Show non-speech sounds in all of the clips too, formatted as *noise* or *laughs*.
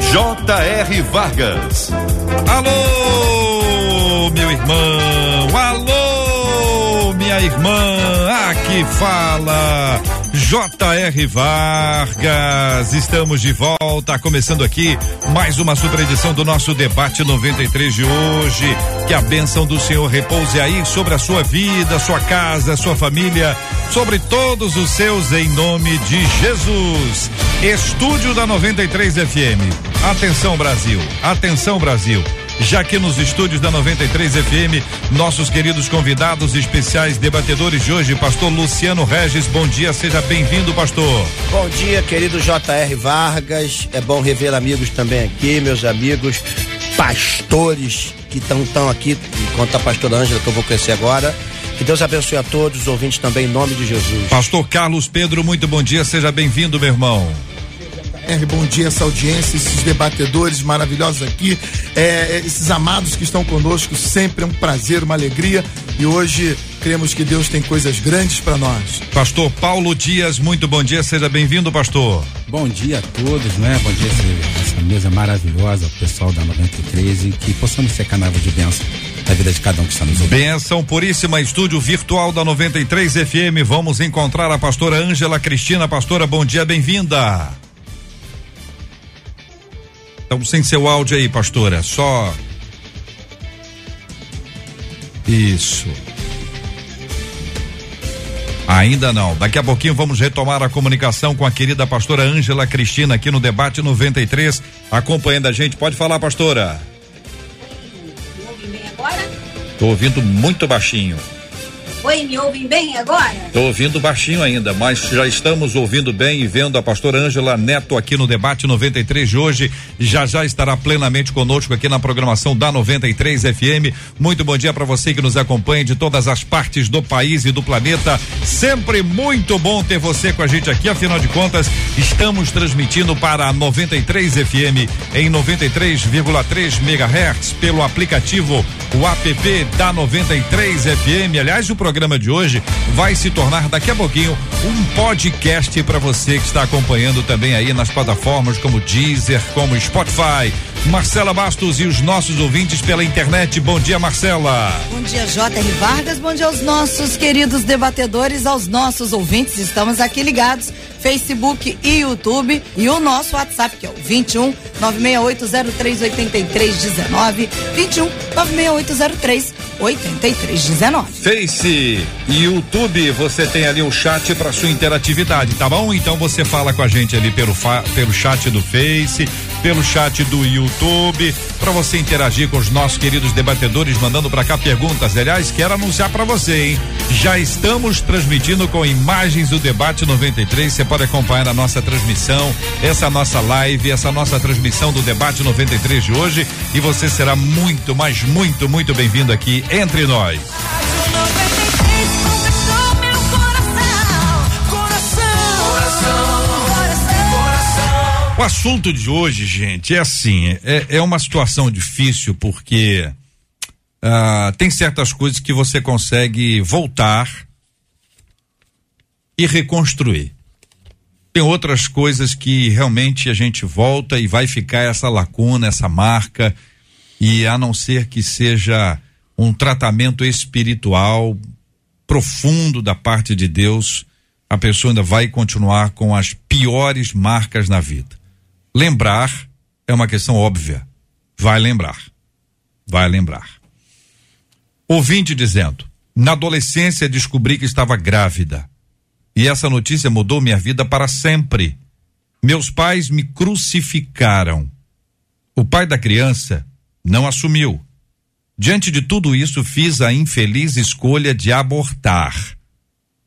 J.R. Vargas. Alô, meu irmão. Alô, minha irmã. Aqui fala J.R. Vargas. Estamos de volta, começando aqui mais uma super edição do nosso debate 93 de hoje. Que a bênção do Senhor repouse aí sobre a sua vida, sua casa, sua família, sobre todos os seus em nome de Jesus. Estúdio da 93 FM. Atenção Brasil, atenção Brasil já que nos estúdios da 93 FM, nossos queridos convidados especiais debatedores de hoje, pastor Luciano Regis, bom dia, seja bem-vindo, pastor. Bom dia, querido JR Vargas, é bom rever amigos também aqui, meus amigos pastores que estão tão aqui, enquanto a pastora Ângela que eu vou conhecer agora. Que Deus abençoe a todos, os ouvintes também, em nome de Jesus. Pastor Carlos Pedro, muito bom dia, seja bem-vindo, meu irmão. R, bom dia essa audiência, esses debatedores maravilhosos aqui, é, esses amados que estão conosco, sempre é um prazer, uma alegria e hoje cremos que Deus tem coisas grandes para nós. Pastor Paulo Dias, muito bom dia, seja bem-vindo, pastor. Bom dia a todos, né? Bom dia essa, essa mesa maravilhosa, o pessoal da 93 e que possamos ser canal de bênção na vida de cada um que está nos ouvindo. Benção Puríssima, estúdio virtual da 93 FM. Vamos encontrar a pastora Ângela Cristina. Pastora, bom dia, bem-vinda. Estamos sem seu áudio aí, pastora. Só. Isso. Ainda não. Daqui a pouquinho vamos retomar a comunicação com a querida pastora Ângela Cristina aqui no debate 93, acompanhando a gente. Pode falar, pastora. Estou ouvindo muito baixinho. Oi, me ouvem bem agora? Estou ouvindo baixinho ainda, mas já estamos ouvindo bem e vendo a pastora Ângela Neto aqui no debate 93 de hoje. Já já estará plenamente conosco aqui na programação da 93 FM. Muito bom dia para você que nos acompanha de todas as partes do país e do planeta. Sempre muito bom ter você com a gente aqui. Afinal de contas, estamos transmitindo para a 93 FM em 93,3 MHz pelo aplicativo o app da 93 FM. Aliás, o programa programa de hoje vai se tornar daqui a pouquinho um podcast para você que está acompanhando também aí nas plataformas como Deezer, como Spotify. Marcela Bastos e os nossos ouvintes pela internet. Bom dia, Marcela. Bom dia, J.R. Vargas. Bom dia aos nossos queridos debatedores, aos nossos ouvintes. Estamos aqui ligados Facebook e YouTube e o nosso WhatsApp que é o 21 968038319 21 96803 8319. Face e YouTube, você tem ali o chat para sua interatividade, tá bom? Então você fala com a gente ali pelo pelo chat do Face, pelo chat do YouTube, para você interagir com os nossos queridos debatedores, mandando para cá perguntas. Aliás, quero anunciar para você, hein? Já estamos transmitindo com imagens do debate 93. Você pode acompanhar a nossa transmissão, essa nossa live, essa nossa transmissão do debate 93 de hoje. E você será muito, mas muito, muito bem-vindo aqui entre nós. O assunto de hoje, gente, é assim, é, é uma situação difícil porque uh, tem certas coisas que você consegue voltar e reconstruir. Tem outras coisas que realmente a gente volta e vai ficar essa lacuna, essa marca, e a não ser que seja um tratamento espiritual profundo da parte de Deus, a pessoa ainda vai continuar com as piores marcas na vida. Lembrar é uma questão óbvia. Vai lembrar. Vai lembrar. Ouvinte dizendo: Na adolescência descobri que estava grávida. E essa notícia mudou minha vida para sempre. Meus pais me crucificaram. O pai da criança não assumiu. Diante de tudo isso, fiz a infeliz escolha de abortar.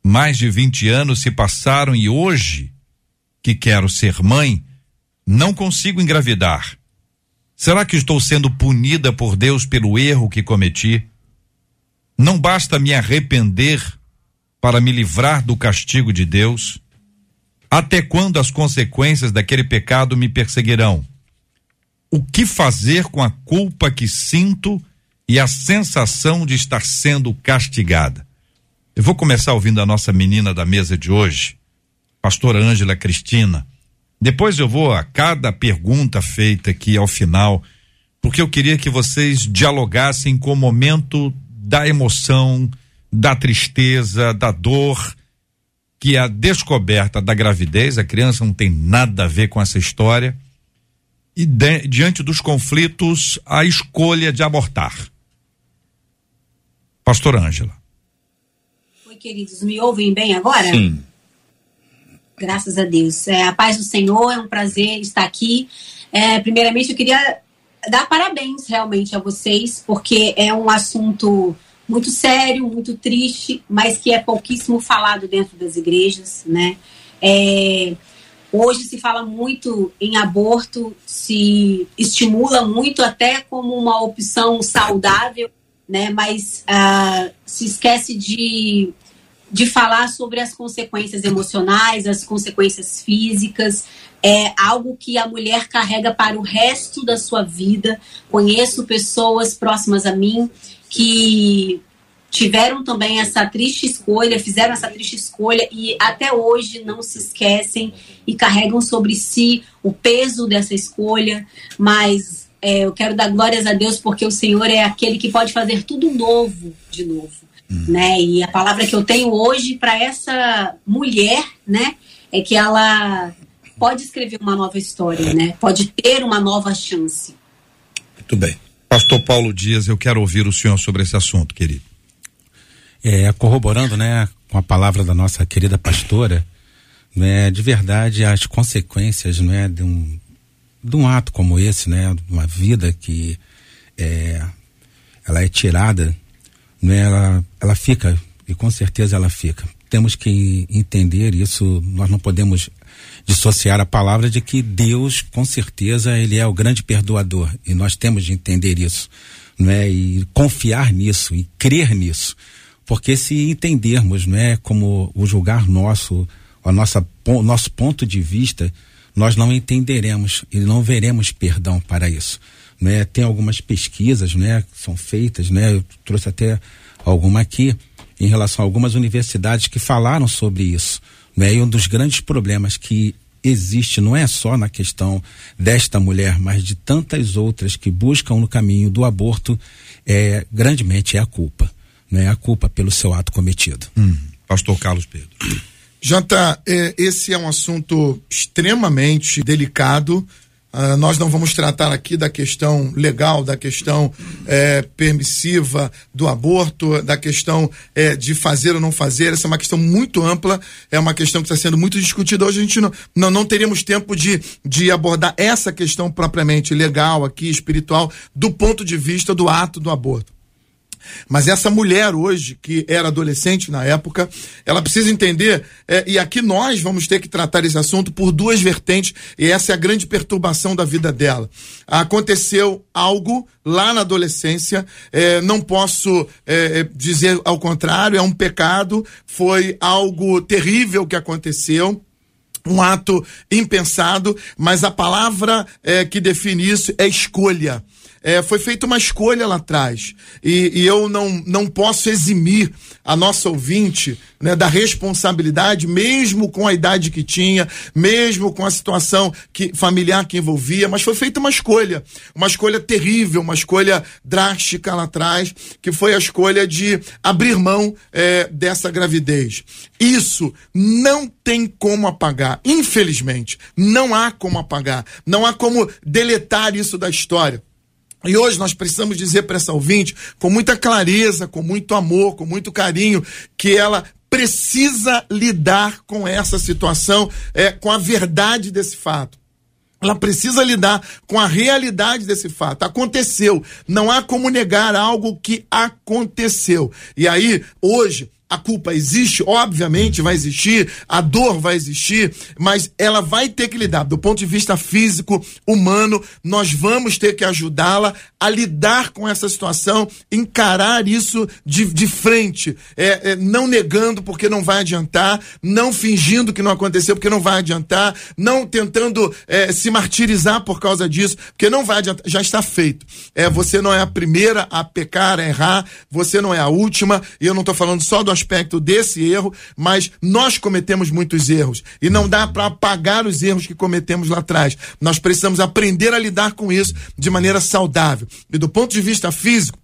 Mais de 20 anos se passaram e hoje, que quero ser mãe, não consigo engravidar. Será que estou sendo punida por Deus pelo erro que cometi? Não basta me arrepender para me livrar do castigo de Deus? Até quando as consequências daquele pecado me perseguirão? O que fazer com a culpa que sinto e a sensação de estar sendo castigada? Eu vou começar ouvindo a nossa menina da mesa de hoje, pastora Ângela Cristina. Depois eu vou a cada pergunta feita aqui ao final, porque eu queria que vocês dialogassem com o momento da emoção, da tristeza, da dor, que é a descoberta da gravidez, a criança não tem nada a ver com essa história, e de, diante dos conflitos, a escolha de abortar. Pastor Ângela. Oi, queridos, me ouvem bem agora? Sim. Graças a Deus. É, a paz do Senhor, é um prazer estar aqui. É, primeiramente, eu queria dar parabéns realmente a vocês, porque é um assunto muito sério, muito triste, mas que é pouquíssimo falado dentro das igrejas, né? É, hoje se fala muito em aborto, se estimula muito até como uma opção saudável, né? Mas uh, se esquece de, de falar sobre as consequências emocionais, as consequências físicas, é algo que a mulher carrega para o resto da sua vida. Conheço pessoas próximas a mim que tiveram também essa triste escolha, fizeram essa triste escolha e até hoje não se esquecem e carregam sobre si o peso dessa escolha, mas é, eu quero dar glórias a Deus porque o Senhor é aquele que pode fazer tudo novo de novo, hum. né? E a palavra que eu tenho hoje para essa mulher, né, é que ela pode escrever uma nova história, né? Pode ter uma nova chance. Muito bem. Pastor Paulo Dias, eu quero ouvir o senhor sobre esse assunto, querido. É, corroborando, né, com a palavra da nossa querida pastora, né, de verdade as consequências, né, de um de um ato como esse, né, de uma vida que é, ela é tirada, né, ela, ela fica e com certeza ela fica. Temos que entender isso. Nós não podemos dissociar a palavra de que Deus, com certeza, ele é o grande perdoador e nós temos de entender isso, né? E confiar nisso e crer nisso, porque se entendermos, né, como o julgar nosso, a nossa o nosso ponto de vista, nós não entenderemos e não veremos perdão para isso. Né? Tem algumas pesquisas, né, que são feitas, né? Eu trouxe até alguma aqui em relação a algumas universidades que falaram sobre isso. Né? E um dos grandes problemas que existe não é só na questão desta mulher, mas de tantas outras que buscam no caminho do aborto, é grandemente é a culpa, né? A culpa pelo seu ato cometido. Hum. Pastor Carlos Pedro. Janta, é, esse é um assunto extremamente delicado. Uh, nós não vamos tratar aqui da questão legal, da questão é, permissiva do aborto, da questão é, de fazer ou não fazer. Essa é uma questão muito ampla, é uma questão que está sendo muito discutida. Hoje a gente não, não, não teríamos tempo de, de abordar essa questão propriamente legal aqui, espiritual, do ponto de vista do ato do aborto. Mas essa mulher hoje, que era adolescente na época, ela precisa entender, é, e aqui nós vamos ter que tratar esse assunto por duas vertentes, e essa é a grande perturbação da vida dela. Aconteceu algo lá na adolescência, é, não posso é, é dizer ao contrário, é um pecado, foi algo terrível que aconteceu um ato impensado, mas a palavra é, que define isso é escolha é, foi feita uma escolha lá atrás. E, e, eu não, não posso eximir a nossa ouvinte né, da responsabilidade, mesmo com a idade que tinha, mesmo com a situação que, familiar que envolvia, mas foi feita uma escolha. Uma escolha terrível, uma escolha drástica lá atrás, que foi a escolha de abrir mão é, dessa gravidez. Isso não tem como apagar. Infelizmente, não há como apagar. Não há como deletar isso da história. E hoje nós precisamos dizer para essa ouvinte, com muita clareza, com muito amor, com muito carinho, que ela precisa lidar com essa situação, é, com a verdade desse fato. Ela precisa lidar com a realidade desse fato. Aconteceu. Não há como negar algo que aconteceu. E aí, hoje, a culpa existe, obviamente vai existir, a dor vai existir, mas ela vai ter que lidar. Do ponto de vista físico, humano, nós vamos ter que ajudá-la a lidar com essa situação, encarar isso de, de frente, é, é, não negando porque não vai adiantar, não fingindo que não aconteceu porque não vai adiantar, não tentando é, se martirizar por causa disso, porque não vai adiantar, já está feito. É, você não é a primeira a pecar, a errar, você não é a última, e eu não estou falando só do aspecto desse erro, mas nós cometemos muitos erros e não dá para apagar os erros que cometemos lá atrás. Nós precisamos aprender a lidar com isso de maneira saudável. E do ponto de vista físico,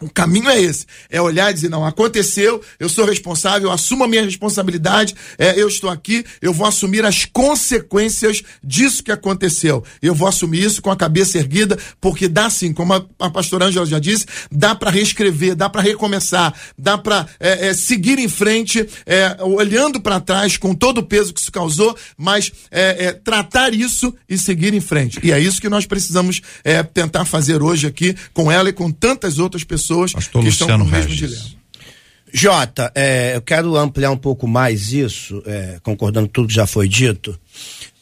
o caminho é esse, é olhar e dizer, não, aconteceu, eu sou responsável, eu assumo a minha responsabilidade, é, eu estou aqui, eu vou assumir as consequências disso que aconteceu. Eu vou assumir isso com a cabeça erguida, porque dá sim, como a, a pastora Angela já disse, dá para reescrever, dá para recomeçar, dá para é, é, seguir em frente, é, olhando para trás com todo o peso que isso causou, mas é, é, tratar isso e seguir em frente. E é isso que nós precisamos tentar fazer hoje aqui com ela e com tantas outras pessoas pessoas Pastor que Luciano estão com o mesmo Regis. dilema. Jota, é, eu quero ampliar um pouco mais isso, é, concordando com tudo que já foi dito,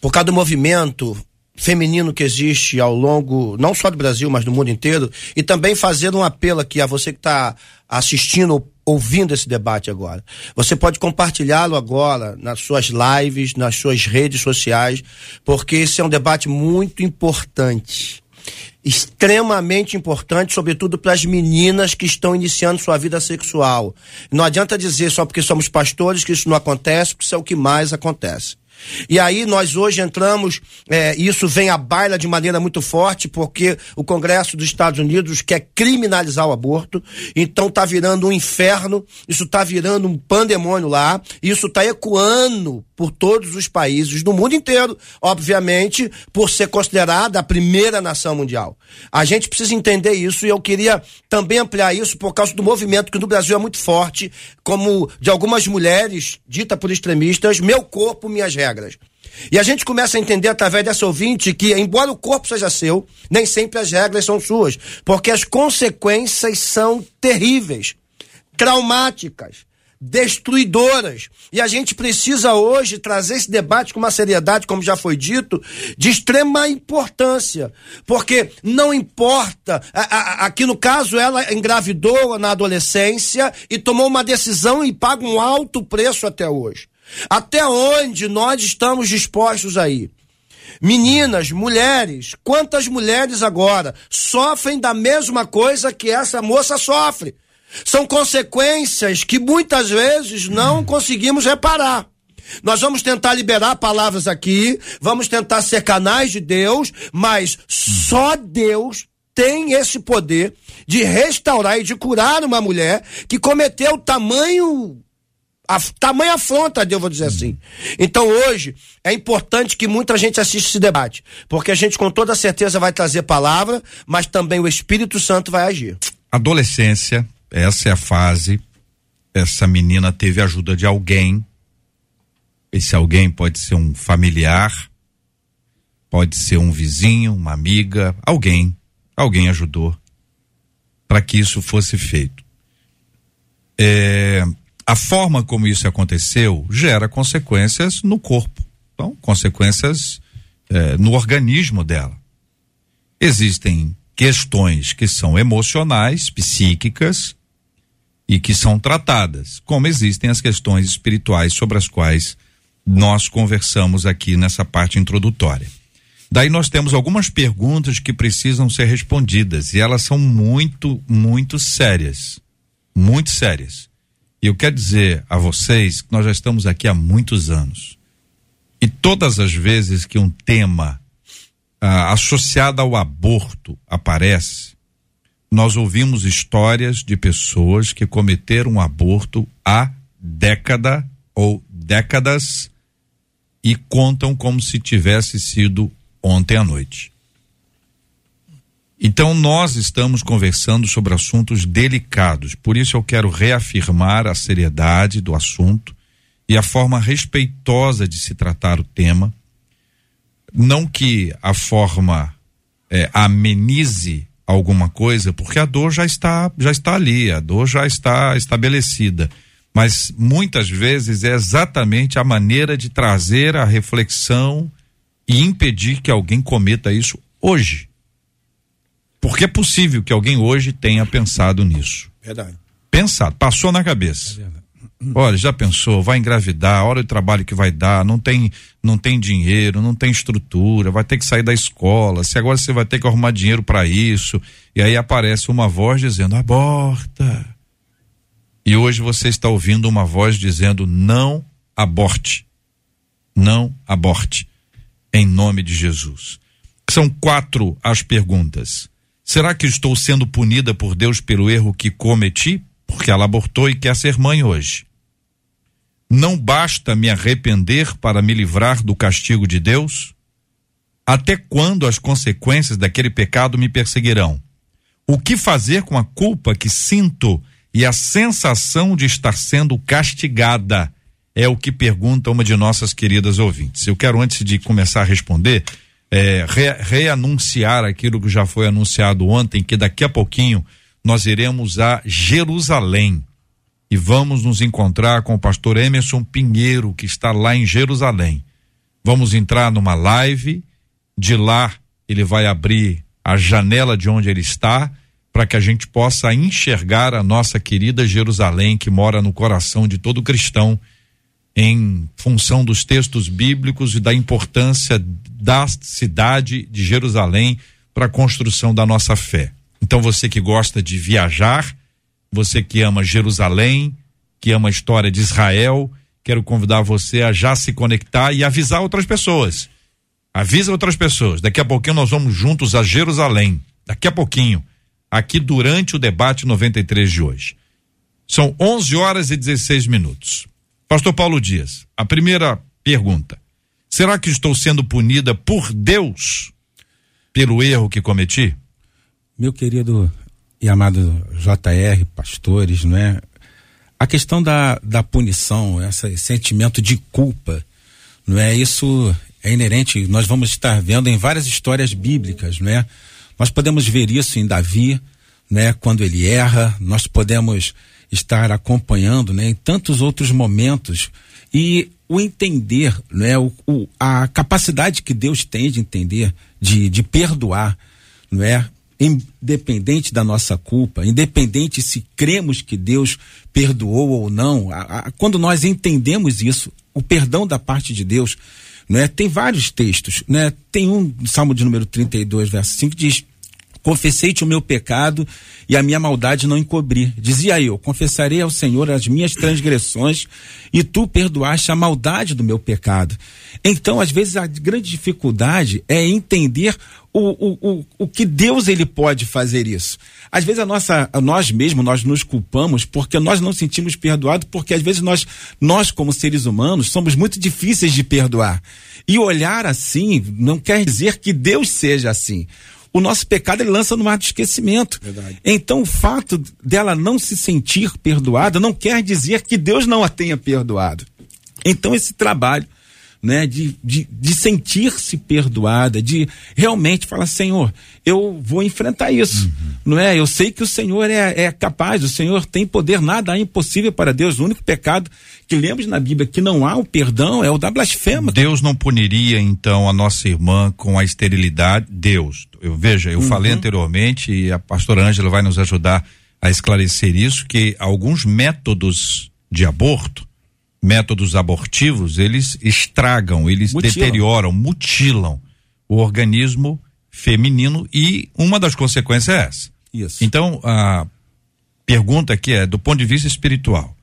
por causa do movimento feminino que existe ao longo, não só do Brasil, mas do mundo inteiro, e também fazer um apelo aqui a você que está assistindo ou ouvindo esse debate agora. Você pode compartilhá-lo agora nas suas lives, nas suas redes sociais, porque esse é um debate muito importante extremamente importante, sobretudo para as meninas que estão iniciando sua vida sexual. Não adianta dizer só porque somos pastores que isso não acontece, porque isso é o que mais acontece. E aí nós hoje entramos, é, isso vem à baila de maneira muito forte, porque o Congresso dos Estados Unidos quer criminalizar o aborto, então tá virando um inferno, isso tá virando um pandemônio lá, isso tá ecoando por todos os países do mundo inteiro, obviamente, por ser considerada a primeira nação mundial. A gente precisa entender isso e eu queria também ampliar isso por causa do movimento que no Brasil é muito forte, como de algumas mulheres, dita por extremistas, meu corpo, minhas regras. E a gente começa a entender através dessa ouvinte que, embora o corpo seja seu, nem sempre as regras são suas, porque as consequências são terríveis, traumáticas, destruidoras. E a gente precisa hoje trazer esse debate com uma seriedade, como já foi dito, de extrema importância. Porque não importa, aqui no caso ela engravidou na adolescência e tomou uma decisão e paga um alto preço até hoje. Até onde nós estamos dispostos a ir? Meninas, mulheres, quantas mulheres agora sofrem da mesma coisa que essa moça sofre? São consequências que muitas vezes não conseguimos reparar. Nós vamos tentar liberar palavras aqui, vamos tentar ser canais de Deus, mas só Deus tem esse poder de restaurar e de curar uma mulher que cometeu tamanho a tamanha afronta, eu vou dizer assim. Então hoje é importante que muita gente assista esse debate, porque a gente com toda certeza vai trazer palavra, mas também o Espírito Santo vai agir. Adolescência, essa é a fase. Essa menina teve ajuda de alguém. Esse alguém pode ser um familiar, pode ser um vizinho, uma amiga, alguém. Alguém ajudou para que isso fosse feito. É, a forma como isso aconteceu gera consequências no corpo, então consequências é, no organismo dela. Existem questões que são emocionais, psíquicas e que são tratadas, como existem as questões espirituais sobre as quais nós conversamos aqui nessa parte introdutória. Daí nós temos algumas perguntas que precisam ser respondidas e elas são muito, muito sérias. Muito sérias. E eu quero dizer a vocês que nós já estamos aqui há muitos anos. E todas as vezes que um tema ah, associado ao aborto aparece, nós ouvimos histórias de pessoas que cometeram um aborto há década ou décadas e contam como se tivesse sido ontem à noite. Então nós estamos conversando sobre assuntos delicados, por isso eu quero reafirmar a seriedade do assunto e a forma respeitosa de se tratar o tema. Não que a forma eh, amenize alguma coisa, porque a dor já está já está ali, a dor já está estabelecida. Mas muitas vezes é exatamente a maneira de trazer a reflexão e impedir que alguém cometa isso hoje. Porque é possível que alguém hoje tenha pensado nisso. Verdade. Pensado, passou na cabeça. É Olha, já pensou, vai engravidar, olha o trabalho que vai dar, não tem, não tem dinheiro, não tem estrutura, vai ter que sair da escola, se agora você vai ter que arrumar dinheiro para isso, e aí aparece uma voz dizendo aborta. E hoje você está ouvindo uma voz dizendo não aborte. Não aborte. Em nome de Jesus. São quatro as perguntas. Será que estou sendo punida por Deus pelo erro que cometi? Porque ela abortou e quer ser mãe hoje. Não basta me arrepender para me livrar do castigo de Deus? Até quando as consequências daquele pecado me perseguirão? O que fazer com a culpa que sinto e a sensação de estar sendo castigada? É o que pergunta uma de nossas queridas ouvintes. Eu quero, antes de começar a responder, é, re, reanunciar aquilo que já foi anunciado ontem, que daqui a pouquinho nós iremos a Jerusalém e vamos nos encontrar com o pastor Emerson Pinheiro, que está lá em Jerusalém. Vamos entrar numa live, de lá ele vai abrir a janela de onde ele está, para que a gente possa enxergar a nossa querida Jerusalém, que mora no coração de todo cristão, em função dos textos bíblicos e da importância da cidade de Jerusalém para a construção da nossa fé. Então você que gosta de viajar, você que ama Jerusalém, que ama a história de Israel, quero convidar você a já se conectar e avisar outras pessoas. Avisa outras pessoas. Daqui a pouquinho nós vamos juntos a Jerusalém. Daqui a pouquinho, aqui durante o debate 93 de hoje. São 11 horas e 16 minutos. Pastor Paulo Dias, a primeira pergunta: será que estou sendo punida por Deus pelo erro que cometi? Meu querido e amado JR, pastores, não é? A questão da, da punição, esse sentimento de culpa, não é? Isso é inerente, nós vamos estar vendo em várias histórias bíblicas, não é? Nós podemos ver isso em Davi, né? Quando ele erra, nós podemos estar acompanhando, né? Em tantos outros momentos e o entender, né? O, o, a capacidade que Deus tem de entender, de, de perdoar, não é? independente da nossa culpa, independente se cremos que Deus perdoou ou não, a, a, quando nós entendemos isso, o perdão da parte de Deus, né? Tem vários textos, né? Tem um Salmo de número 32, verso 5 diz: Confessei-te o meu pecado e a minha maldade não encobri. Dizia eu: Confessarei ao Senhor as minhas transgressões e tu perdoaste a maldade do meu pecado. Então, às vezes, a grande dificuldade é entender o, o, o, o que Deus ele pode fazer isso. Às vezes a nossa, a nós mesmos, nós nos culpamos porque nós não sentimos perdoado, porque às vezes nós, nós como seres humanos, somos muito difíceis de perdoar. E olhar assim não quer dizer que Deus seja assim o nosso pecado ele lança no mar de esquecimento. Verdade. Então o fato dela não se sentir perdoada não quer dizer que Deus não a tenha perdoado. Então esse trabalho né, de, de, de sentir-se perdoada, de realmente falar, Senhor, eu vou enfrentar isso, uhum. não é? Eu sei que o Senhor é, é capaz, o Senhor tem poder, nada é impossível para Deus. O único pecado que lemos na Bíblia que não há o perdão é o da blasfema. Deus não puniria então a nossa irmã com a esterilidade? Deus, eu veja, eu uhum. falei anteriormente e a pastora Ângela vai nos ajudar a esclarecer isso que alguns métodos de aborto métodos abortivos, eles estragam, eles mutilam. deterioram, mutilam o organismo feminino e uma das consequências é essa. Isso. Então, a pergunta aqui é do ponto de vista espiritual.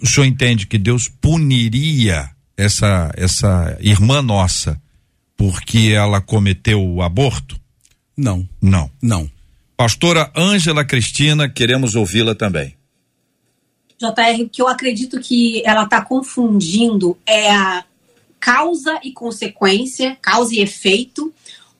O senhor entende que Deus puniria essa essa irmã nossa porque ela cometeu o aborto? Não. Não. Não. Pastora Ângela Cristina, queremos ouvi-la também. JR, que eu acredito que ela está confundindo é a causa e consequência, causa e efeito,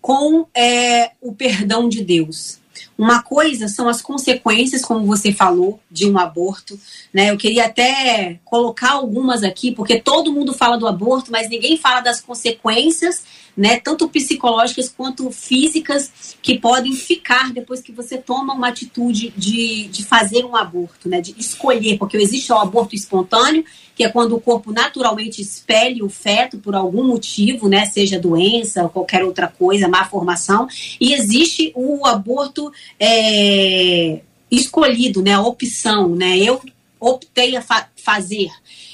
com é, o perdão de Deus. Uma coisa são as consequências, como você falou, de um aborto. Né? Eu queria até colocar algumas aqui, porque todo mundo fala do aborto, mas ninguém fala das consequências né, tanto psicológicas quanto físicas, que podem ficar depois que você toma uma atitude de, de fazer um aborto, né, de escolher, porque existe o aborto espontâneo, que é quando o corpo naturalmente expele o feto por algum motivo, né, seja doença ou qualquer outra coisa, má formação, e existe o aborto é, escolhido, né, a opção, né, eu optei a fa fazer.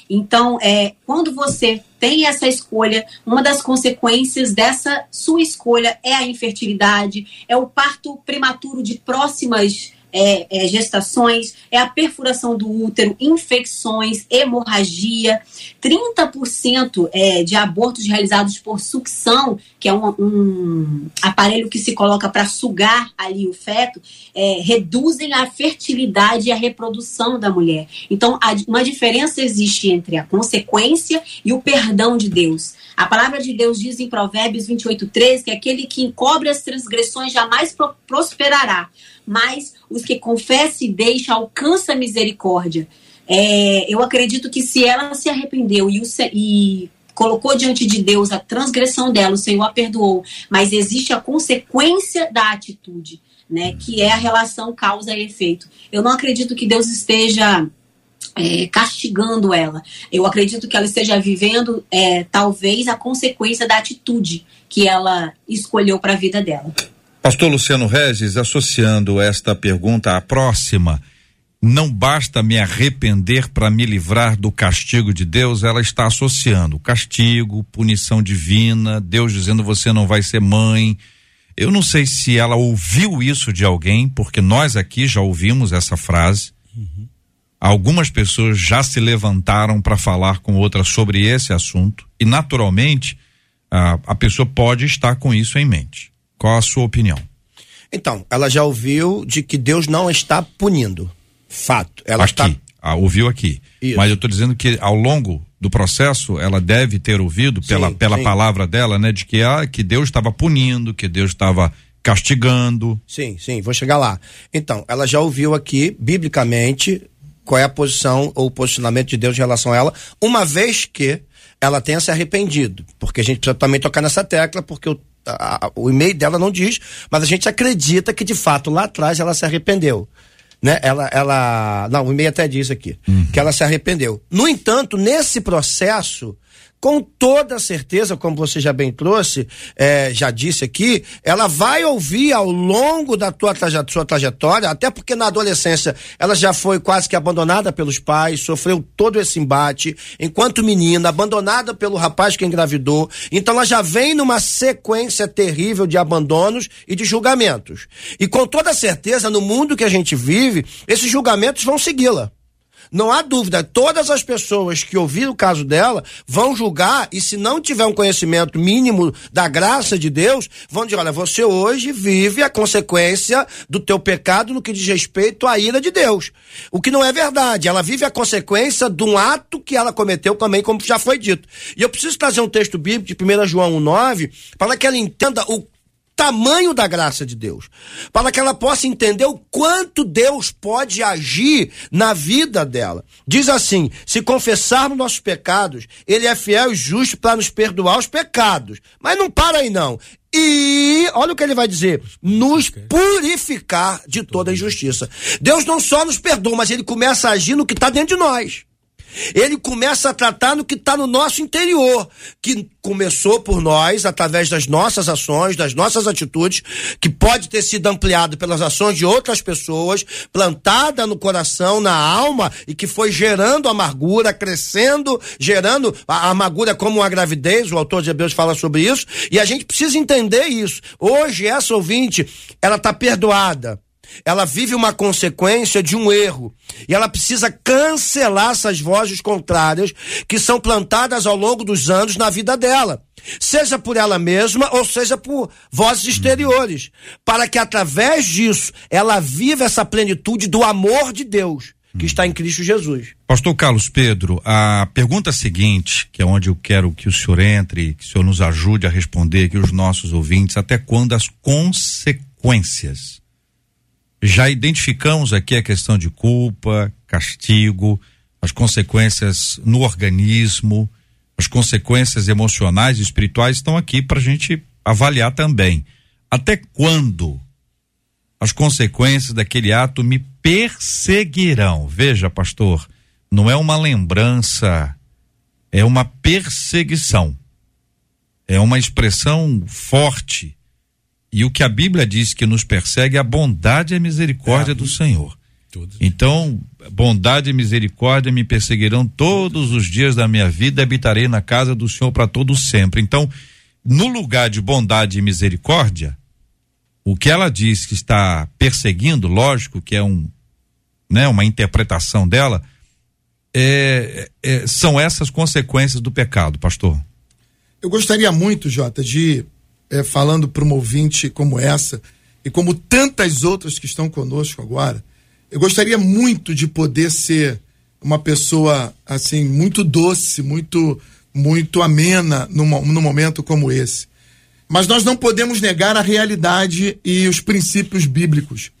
Então, é, quando você tem essa escolha, uma das consequências dessa sua escolha é a infertilidade, é o parto prematuro de próximas é, é, gestações, é a perfuração do útero, infecções, hemorragia. 30% é, de abortos realizados por sucção, que é um, um aparelho que se coloca para sugar ali o feto, é, reduzem a fertilidade e a reprodução da mulher. Então, a, uma diferença existe entre a consequência e o perdão de Deus. A palavra de Deus diz em Provérbios 28, 13 que aquele que encobre as transgressões jamais pro prosperará, mas os que confessam e deixam alcança a misericórdia. É, eu acredito que se ela se arrependeu e, o, e colocou diante de Deus a transgressão dela, o Senhor a perdoou, mas existe a consequência da atitude, né? Que é a relação causa e efeito. Eu não acredito que Deus esteja é, castigando ela. Eu acredito que ela esteja vivendo, é, talvez, a consequência da atitude que ela escolheu para a vida dela. Pastor Luciano Regis, associando esta pergunta à próxima, não basta me arrepender para me livrar do castigo de Deus, ela está associando castigo, punição divina, Deus dizendo você não vai ser mãe. Eu não sei se ela ouviu isso de alguém, porque nós aqui já ouvimos essa frase. Uhum. Algumas pessoas já se levantaram para falar com outras sobre esse assunto e, naturalmente, a, a pessoa pode estar com isso em mente. Qual a sua opinião? Então, ela já ouviu de que Deus não está punindo. Fato. Ela aqui. está. Ah, ouviu aqui. Isso. Mas eu estou dizendo que ao longo do processo ela deve ter ouvido pela, sim, pela sim. palavra dela, né, de que ah, que Deus estava punindo, que Deus estava castigando. Sim, sim, vou chegar lá. Então, ela já ouviu aqui biblicamente qual é a posição ou o posicionamento de Deus em relação a ela, uma vez que ela tenha se arrependido, porque a gente precisa também tocar nessa tecla, porque o a, o e-mail dela não diz, mas a gente acredita que de fato lá atrás ela se arrependeu. Né? Ela, ela, não, o e-mail até diz aqui, uhum. que ela se arrependeu. No entanto, nesse processo, com toda certeza, como você já bem trouxe, é, já disse aqui, ela vai ouvir ao longo da tua sua trajetória, até porque na adolescência ela já foi quase que abandonada pelos pais, sofreu todo esse embate, enquanto menina, abandonada pelo rapaz que engravidou, então ela já vem numa sequência terrível de abandonos e de julgamentos. E com toda certeza, no mundo que a gente vive, esses julgamentos vão segui-la. Não há dúvida, todas as pessoas que ouviram o caso dela vão julgar e se não tiver um conhecimento mínimo da graça de Deus, vão dizer, olha, você hoje vive a consequência do teu pecado no que diz respeito à ira de Deus. O que não é verdade, ela vive a consequência de um ato que ela cometeu também, como já foi dito. E eu preciso trazer um texto bíblico de 1 João 1,9 para que ela entenda o tamanho da graça de Deus, para que ela possa entender o quanto Deus pode agir na vida dela. Diz assim: se confessarmos nossos pecados, Ele é fiel e justo para nos perdoar os pecados. Mas não para aí, não. E, olha o que ele vai dizer: nos purificar de toda injustiça. Deus não só nos perdoa, mas ele começa a agir no que está dentro de nós. Ele começa a tratar no que está no nosso interior, que começou por nós, através das nossas ações, das nossas atitudes, que pode ter sido ampliado pelas ações de outras pessoas, plantada no coração, na alma, e que foi gerando amargura, crescendo, gerando a amargura como uma gravidez, o autor de Hebreus fala sobre isso, e a gente precisa entender isso. Hoje, essa ouvinte, ela está perdoada ela vive uma consequência de um erro. E ela precisa cancelar essas vozes contrárias que são plantadas ao longo dos anos na vida dela. Seja por ela mesma ou seja por vozes exteriores. Para que através disso ela viva essa plenitude do amor de Deus que está em Cristo Jesus. Pastor Carlos Pedro, a pergunta seguinte, que é onde eu quero que o senhor entre, que o senhor nos ajude a responder aqui os nossos ouvintes, até quando as consequências já identificamos aqui a questão de culpa, castigo, as consequências no organismo, As consequências emocionais e espirituais estão aqui para a gente avaliar também. Até quando as consequências daquele ato me perseguirão? Veja, pastor, não é uma lembrança, é uma perseguição. É uma expressão forte. E o que a Bíblia diz que nos persegue é a bondade e a misericórdia é. do Senhor. Então, bondade e misericórdia me perseguirão todos os dias da minha vida, habitarei na casa do Senhor para todo sempre. Então, no lugar de bondade e misericórdia, o que ela diz que está perseguindo, lógico que é um, né, uma interpretação dela, é, é, são essas consequências do pecado, pastor. Eu gostaria muito, Jota, de é, falando para uma ouvinte como essa e como tantas outras que estão conosco agora, eu gostaria muito de poder ser uma pessoa assim muito doce, muito muito amena num, num momento como esse. Mas nós não podemos negar a realidade e os princípios bíblicos.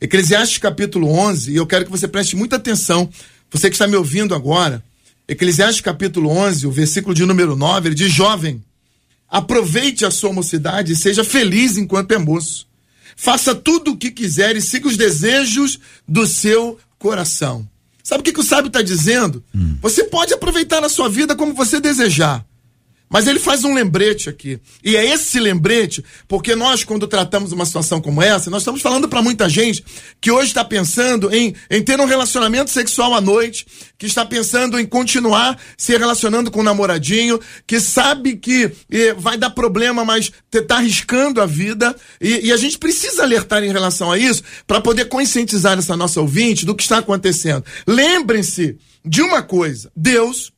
Eclesiastes capítulo 11, e eu quero que você preste muita atenção, você que está me ouvindo agora. Eclesiastes capítulo 11, o versículo de número 9, ele diz: Jovem, aproveite a sua mocidade e seja feliz enquanto é moço. Faça tudo o que quiser e siga os desejos do seu coração. Sabe o que, que o sábio está dizendo? Hum. Você pode aproveitar a sua vida como você desejar. Mas ele faz um lembrete aqui. E é esse lembrete, porque nós, quando tratamos uma situação como essa, nós estamos falando para muita gente que hoje está pensando em, em ter um relacionamento sexual à noite, que está pensando em continuar se relacionando com o um namoradinho, que sabe que eh, vai dar problema, mas está arriscando a vida. E, e a gente precisa alertar em relação a isso para poder conscientizar essa nossa ouvinte do que está acontecendo. Lembrem-se de uma coisa: Deus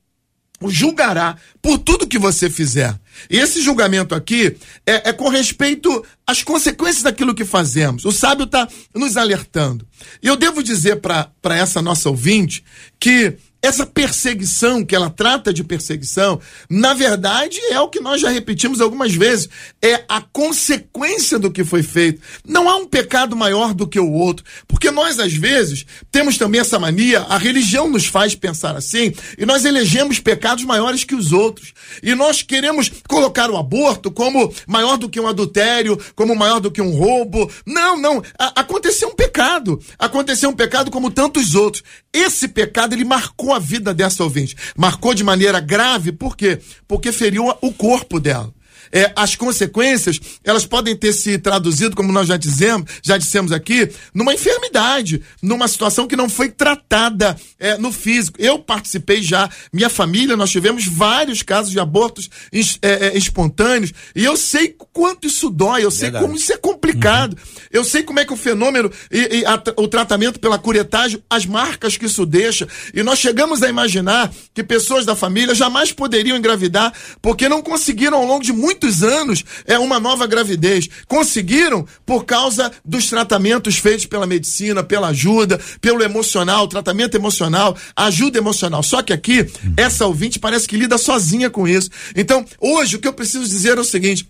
julgará por tudo que você fizer. E esse julgamento aqui é, é com respeito às consequências daquilo que fazemos. O sábio está nos alertando. E eu devo dizer para essa nossa ouvinte que essa perseguição, que ela trata de perseguição, na verdade é o que nós já repetimos algumas vezes, é a consequência do que foi feito. Não há um pecado maior do que o outro, porque nós às vezes temos também essa mania, a religião nos faz pensar assim, e nós elegemos pecados maiores que os outros. E nós queremos colocar o aborto como maior do que um adultério, como maior do que um roubo. Não, não, a aconteceu um pecado. Aconteceu um pecado como tantos outros. Esse pecado ele marcou a vida dessa ouvinte. Marcou de maneira grave, por quê? Porque feriu o corpo dela é, as consequências, elas podem ter se traduzido, como nós já dizemos, já dissemos aqui, numa enfermidade, numa situação que não foi tratada é, no físico. Eu participei já, minha família, nós tivemos vários casos de abortos é, é, espontâneos, e eu sei quanto isso dói, eu sei Verdade. como isso é complicado, uhum. eu sei como é que o fenômeno e, e a, o tratamento pela curetagem, as marcas que isso deixa, e nós chegamos a imaginar que pessoas da família jamais poderiam engravidar, porque não conseguiram ao longo de muito muitos anos é uma nova gravidez. Conseguiram por causa dos tratamentos feitos pela medicina, pela ajuda, pelo emocional, tratamento emocional, ajuda emocional. Só que aqui, essa ouvinte parece que lida sozinha com isso. Então, hoje, o que eu preciso dizer é o seguinte.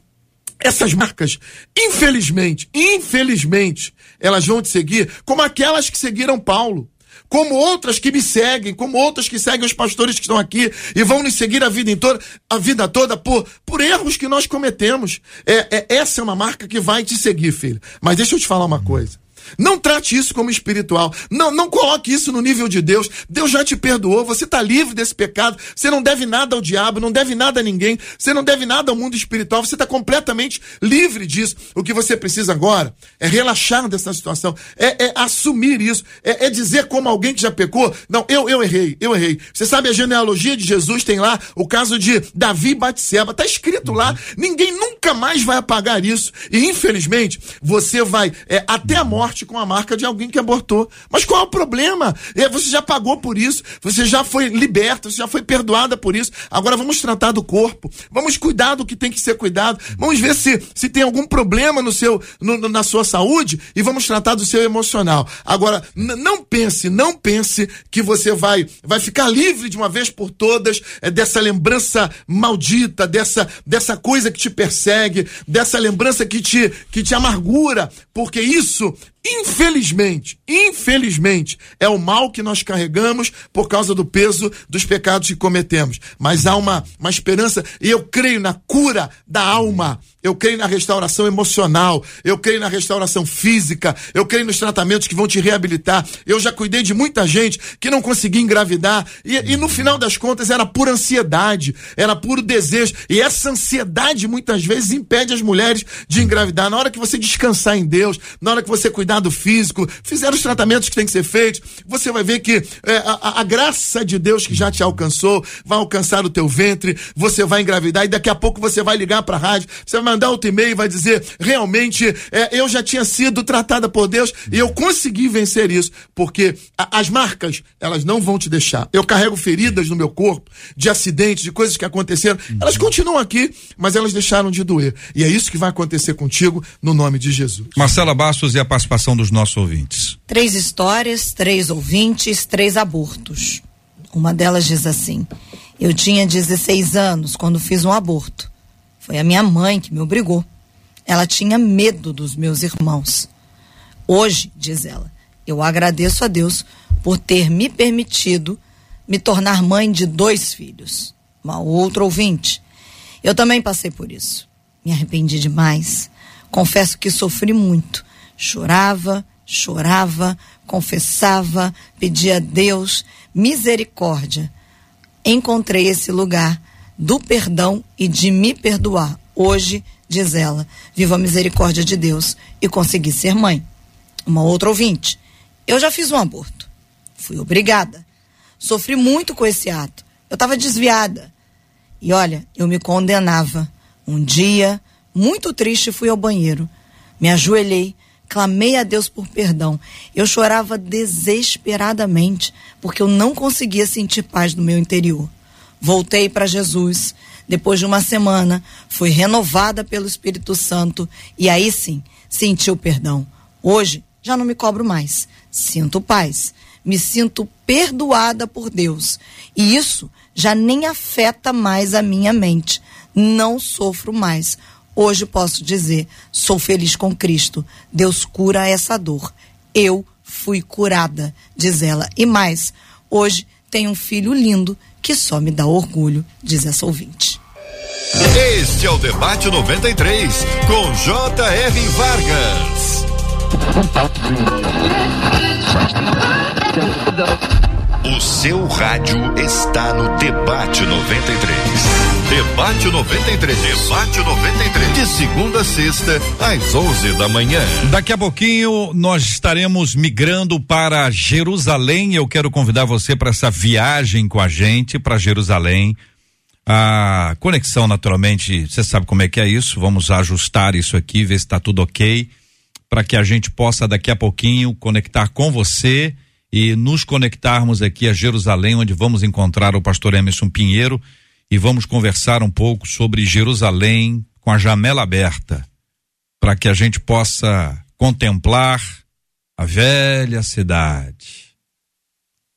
Essas marcas, infelizmente, infelizmente, elas vão te seguir como aquelas que seguiram Paulo como outras que me seguem, como outras que seguem os pastores que estão aqui e vão nos seguir a vida toda, a vida toda por, por erros que nós cometemos. É, é, essa é uma marca que vai te seguir, filho. Mas deixa eu te falar uma coisa. Não trate isso como espiritual. Não, não coloque isso no nível de Deus. Deus já te perdoou, você está livre desse pecado. Você não deve nada ao diabo, não deve nada a ninguém. Você não deve nada ao mundo espiritual. Você está completamente livre disso. O que você precisa agora é relaxar dessa situação, é, é assumir isso, é, é, dizer como alguém que já pecou: não, eu, eu errei, eu errei. Você sabe a genealogia de Jesus tem lá o caso de Davi Batseba. Está escrito lá. Ninguém nunca mais vai apagar isso. E infelizmente você vai é, até a morte com a marca de alguém que abortou. Mas qual é o problema? É, você já pagou por isso, você já foi liberta, você já foi perdoada por isso. Agora vamos tratar do corpo, vamos cuidar do que tem que ser cuidado, vamos ver se, se tem algum problema no seu, no, na sua saúde e vamos tratar do seu emocional. Agora, não pense, não pense que você vai, vai ficar livre de uma vez por todas é, dessa lembrança maldita, dessa, dessa coisa que te persegue, dessa lembrança que te, que te amargura, porque isso Infelizmente, infelizmente, é o mal que nós carregamos por causa do peso dos pecados que cometemos. Mas há uma, uma esperança, e eu creio na cura da alma. Eu creio na restauração emocional, eu creio na restauração física, eu creio nos tratamentos que vão te reabilitar. Eu já cuidei de muita gente que não conseguia engravidar, e, e no final das contas era pura ansiedade, era puro desejo. E essa ansiedade muitas vezes impede as mulheres de engravidar. Na hora que você descansar em Deus, na hora que você cuidar do físico, fizer os tratamentos que tem que ser feitos, você vai ver que é, a, a graça de Deus que já te alcançou vai alcançar o teu ventre, você vai engravidar e daqui a pouco você vai ligar para a rádio, você vai mandar outro e-mail e vai dizer: realmente é, eu já tinha sido tratada por Deus e eu consegui vencer isso, porque a, as marcas, elas não vão te deixar. Eu carrego feridas no meu corpo, de acidentes, de coisas que aconteceram, elas continuam aqui, mas elas deixaram de doer. E é isso que vai acontecer contigo no nome de Jesus. Marcela Bastos e a participação dos nossos ouvintes. Três histórias, três ouvintes, três abortos. Uma delas diz assim: Eu tinha 16 anos quando fiz um aborto. Foi a minha mãe que me obrigou. Ela tinha medo dos meus irmãos. Hoje, diz ela, eu agradeço a Deus por ter me permitido me tornar mãe de dois filhos. Uma outra ouvinte. Eu também passei por isso. Me arrependi demais. Confesso que sofri muito. Chorava, chorava, confessava, pedia a Deus misericórdia. Encontrei esse lugar do perdão e de me perdoar. Hoje, diz ela, vivo a misericórdia de Deus e consegui ser mãe. Uma outra ouvinte. Eu já fiz um aborto. Fui obrigada. Sofri muito com esse ato. Eu estava desviada. E olha, eu me condenava. Um dia, muito triste, fui ao banheiro. Me ajoelhei, clamei a Deus por perdão. Eu chorava desesperadamente, porque eu não conseguia sentir paz no meu interior. Voltei para Jesus. Depois de uma semana, fui renovada pelo Espírito Santo e aí sim senti o perdão. Hoje já não me cobro mais. Sinto paz. Me sinto perdoada por Deus. E isso já nem afeta mais a minha mente. Não sofro mais. Hoje posso dizer: sou feliz com Cristo. Deus cura essa dor. Eu fui curada, diz ela. E mais, hoje tenho um filho lindo que só me dá orgulho, diz essa ouvinte. Este é o Debate 93, com J.R. Vargas. O seu rádio está no Debate 93. Debate 93. Debate 93. De segunda a sexta, às 11 da manhã. Daqui a pouquinho nós estaremos migrando para Jerusalém. Eu quero convidar você para essa viagem com a gente para Jerusalém. A conexão, naturalmente, você sabe como é que é isso. Vamos ajustar isso aqui, ver se está tudo ok, para que a gente possa daqui a pouquinho conectar com você e nos conectarmos aqui a Jerusalém, onde vamos encontrar o pastor Emerson Pinheiro e vamos conversar um pouco sobre Jerusalém com a janela aberta, para que a gente possa contemplar a velha cidade.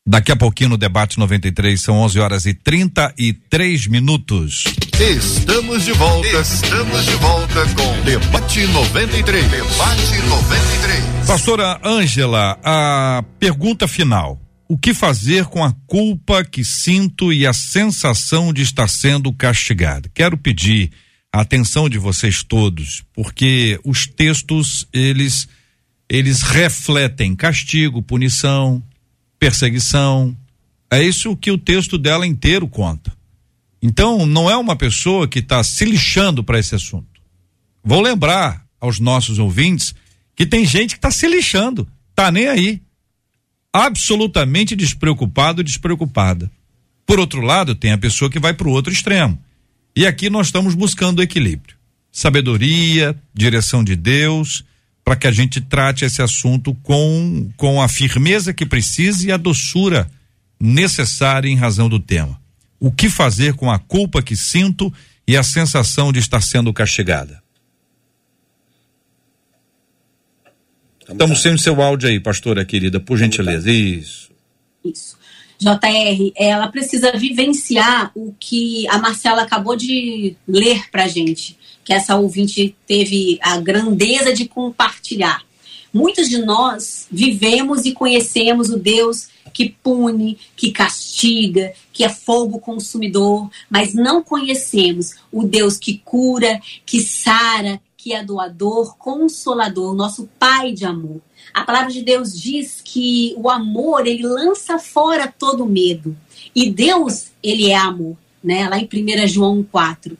Daqui a pouquinho no debate 93 são 11 horas e 33 minutos. Estamos de volta. Estamos de volta com Debate 93. Debate 93. Pastora Ângela, a pergunta final. O que fazer com a culpa que sinto e a sensação de estar sendo castigado? Quero pedir a atenção de vocês todos, porque os textos eles eles refletem castigo, punição, perseguição. É isso que o texto dela inteiro conta. Então, não é uma pessoa que está se lixando para esse assunto. Vou lembrar aos nossos ouvintes que tem gente que está se lixando, tá nem aí. Absolutamente despreocupado, despreocupada. Por outro lado, tem a pessoa que vai para o outro extremo. E aqui nós estamos buscando equilíbrio. Sabedoria, direção de Deus, para que a gente trate esse assunto com, com a firmeza que precisa e a doçura necessária em razão do tema. O que fazer com a culpa que sinto e a sensação de estar sendo castigada? Estamos sem o seu áudio aí, pastora querida, por gentileza. Isso. Isso. JR, ela precisa vivenciar o que a Marcela acabou de ler pra gente, que essa ouvinte teve a grandeza de compartilhar. Muitos de nós vivemos e conhecemos o Deus que pune, que castiga, que é fogo consumidor, mas não conhecemos o Deus que cura, que sara, que é doador, consolador, nosso Pai de amor. A palavra de Deus diz que o amor, ele lança fora todo medo. E Deus, ele é amor, né? Lá em 1 João 4.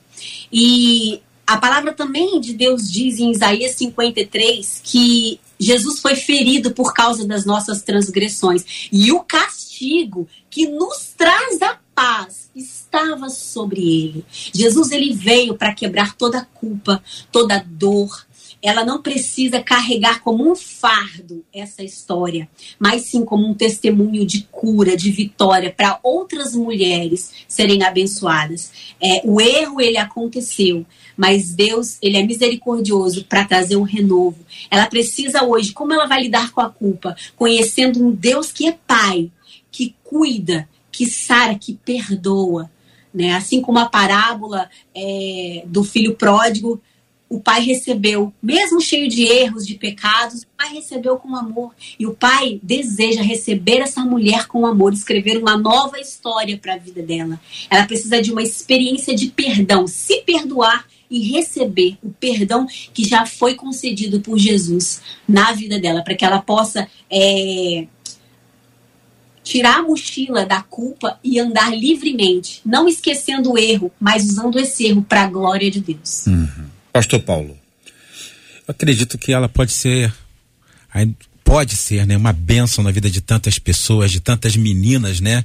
E a palavra também de Deus diz em Isaías 53 que Jesus foi ferido por causa das nossas transgressões. E o castigo que nos traz a paz estava sobre ele. Jesus ele veio para quebrar toda culpa, toda dor, ela não precisa carregar como um fardo essa história, mas sim como um testemunho de cura, de vitória para outras mulheres serem abençoadas. É, o erro ele aconteceu, mas Deus ele é misericordioso para trazer um renovo. Ela precisa hoje, como ela vai lidar com a culpa, conhecendo um Deus que é Pai, que cuida, que sara, que perdoa. Né? Assim como a parábola é, do filho pródigo, o pai recebeu, mesmo cheio de erros, de pecados, o pai recebeu com amor. E o pai deseja receber essa mulher com amor, escrever uma nova história para a vida dela. Ela precisa de uma experiência de perdão, se perdoar e receber o perdão que já foi concedido por Jesus na vida dela, para que ela possa é, tirar a mochila da culpa e andar livremente, não esquecendo o erro, mas usando esse erro para a glória de Deus. Uhum. Pastor Paulo. Eu acredito que ela pode ser, pode ser, né, uma bênção na vida de tantas pessoas, de tantas meninas, né,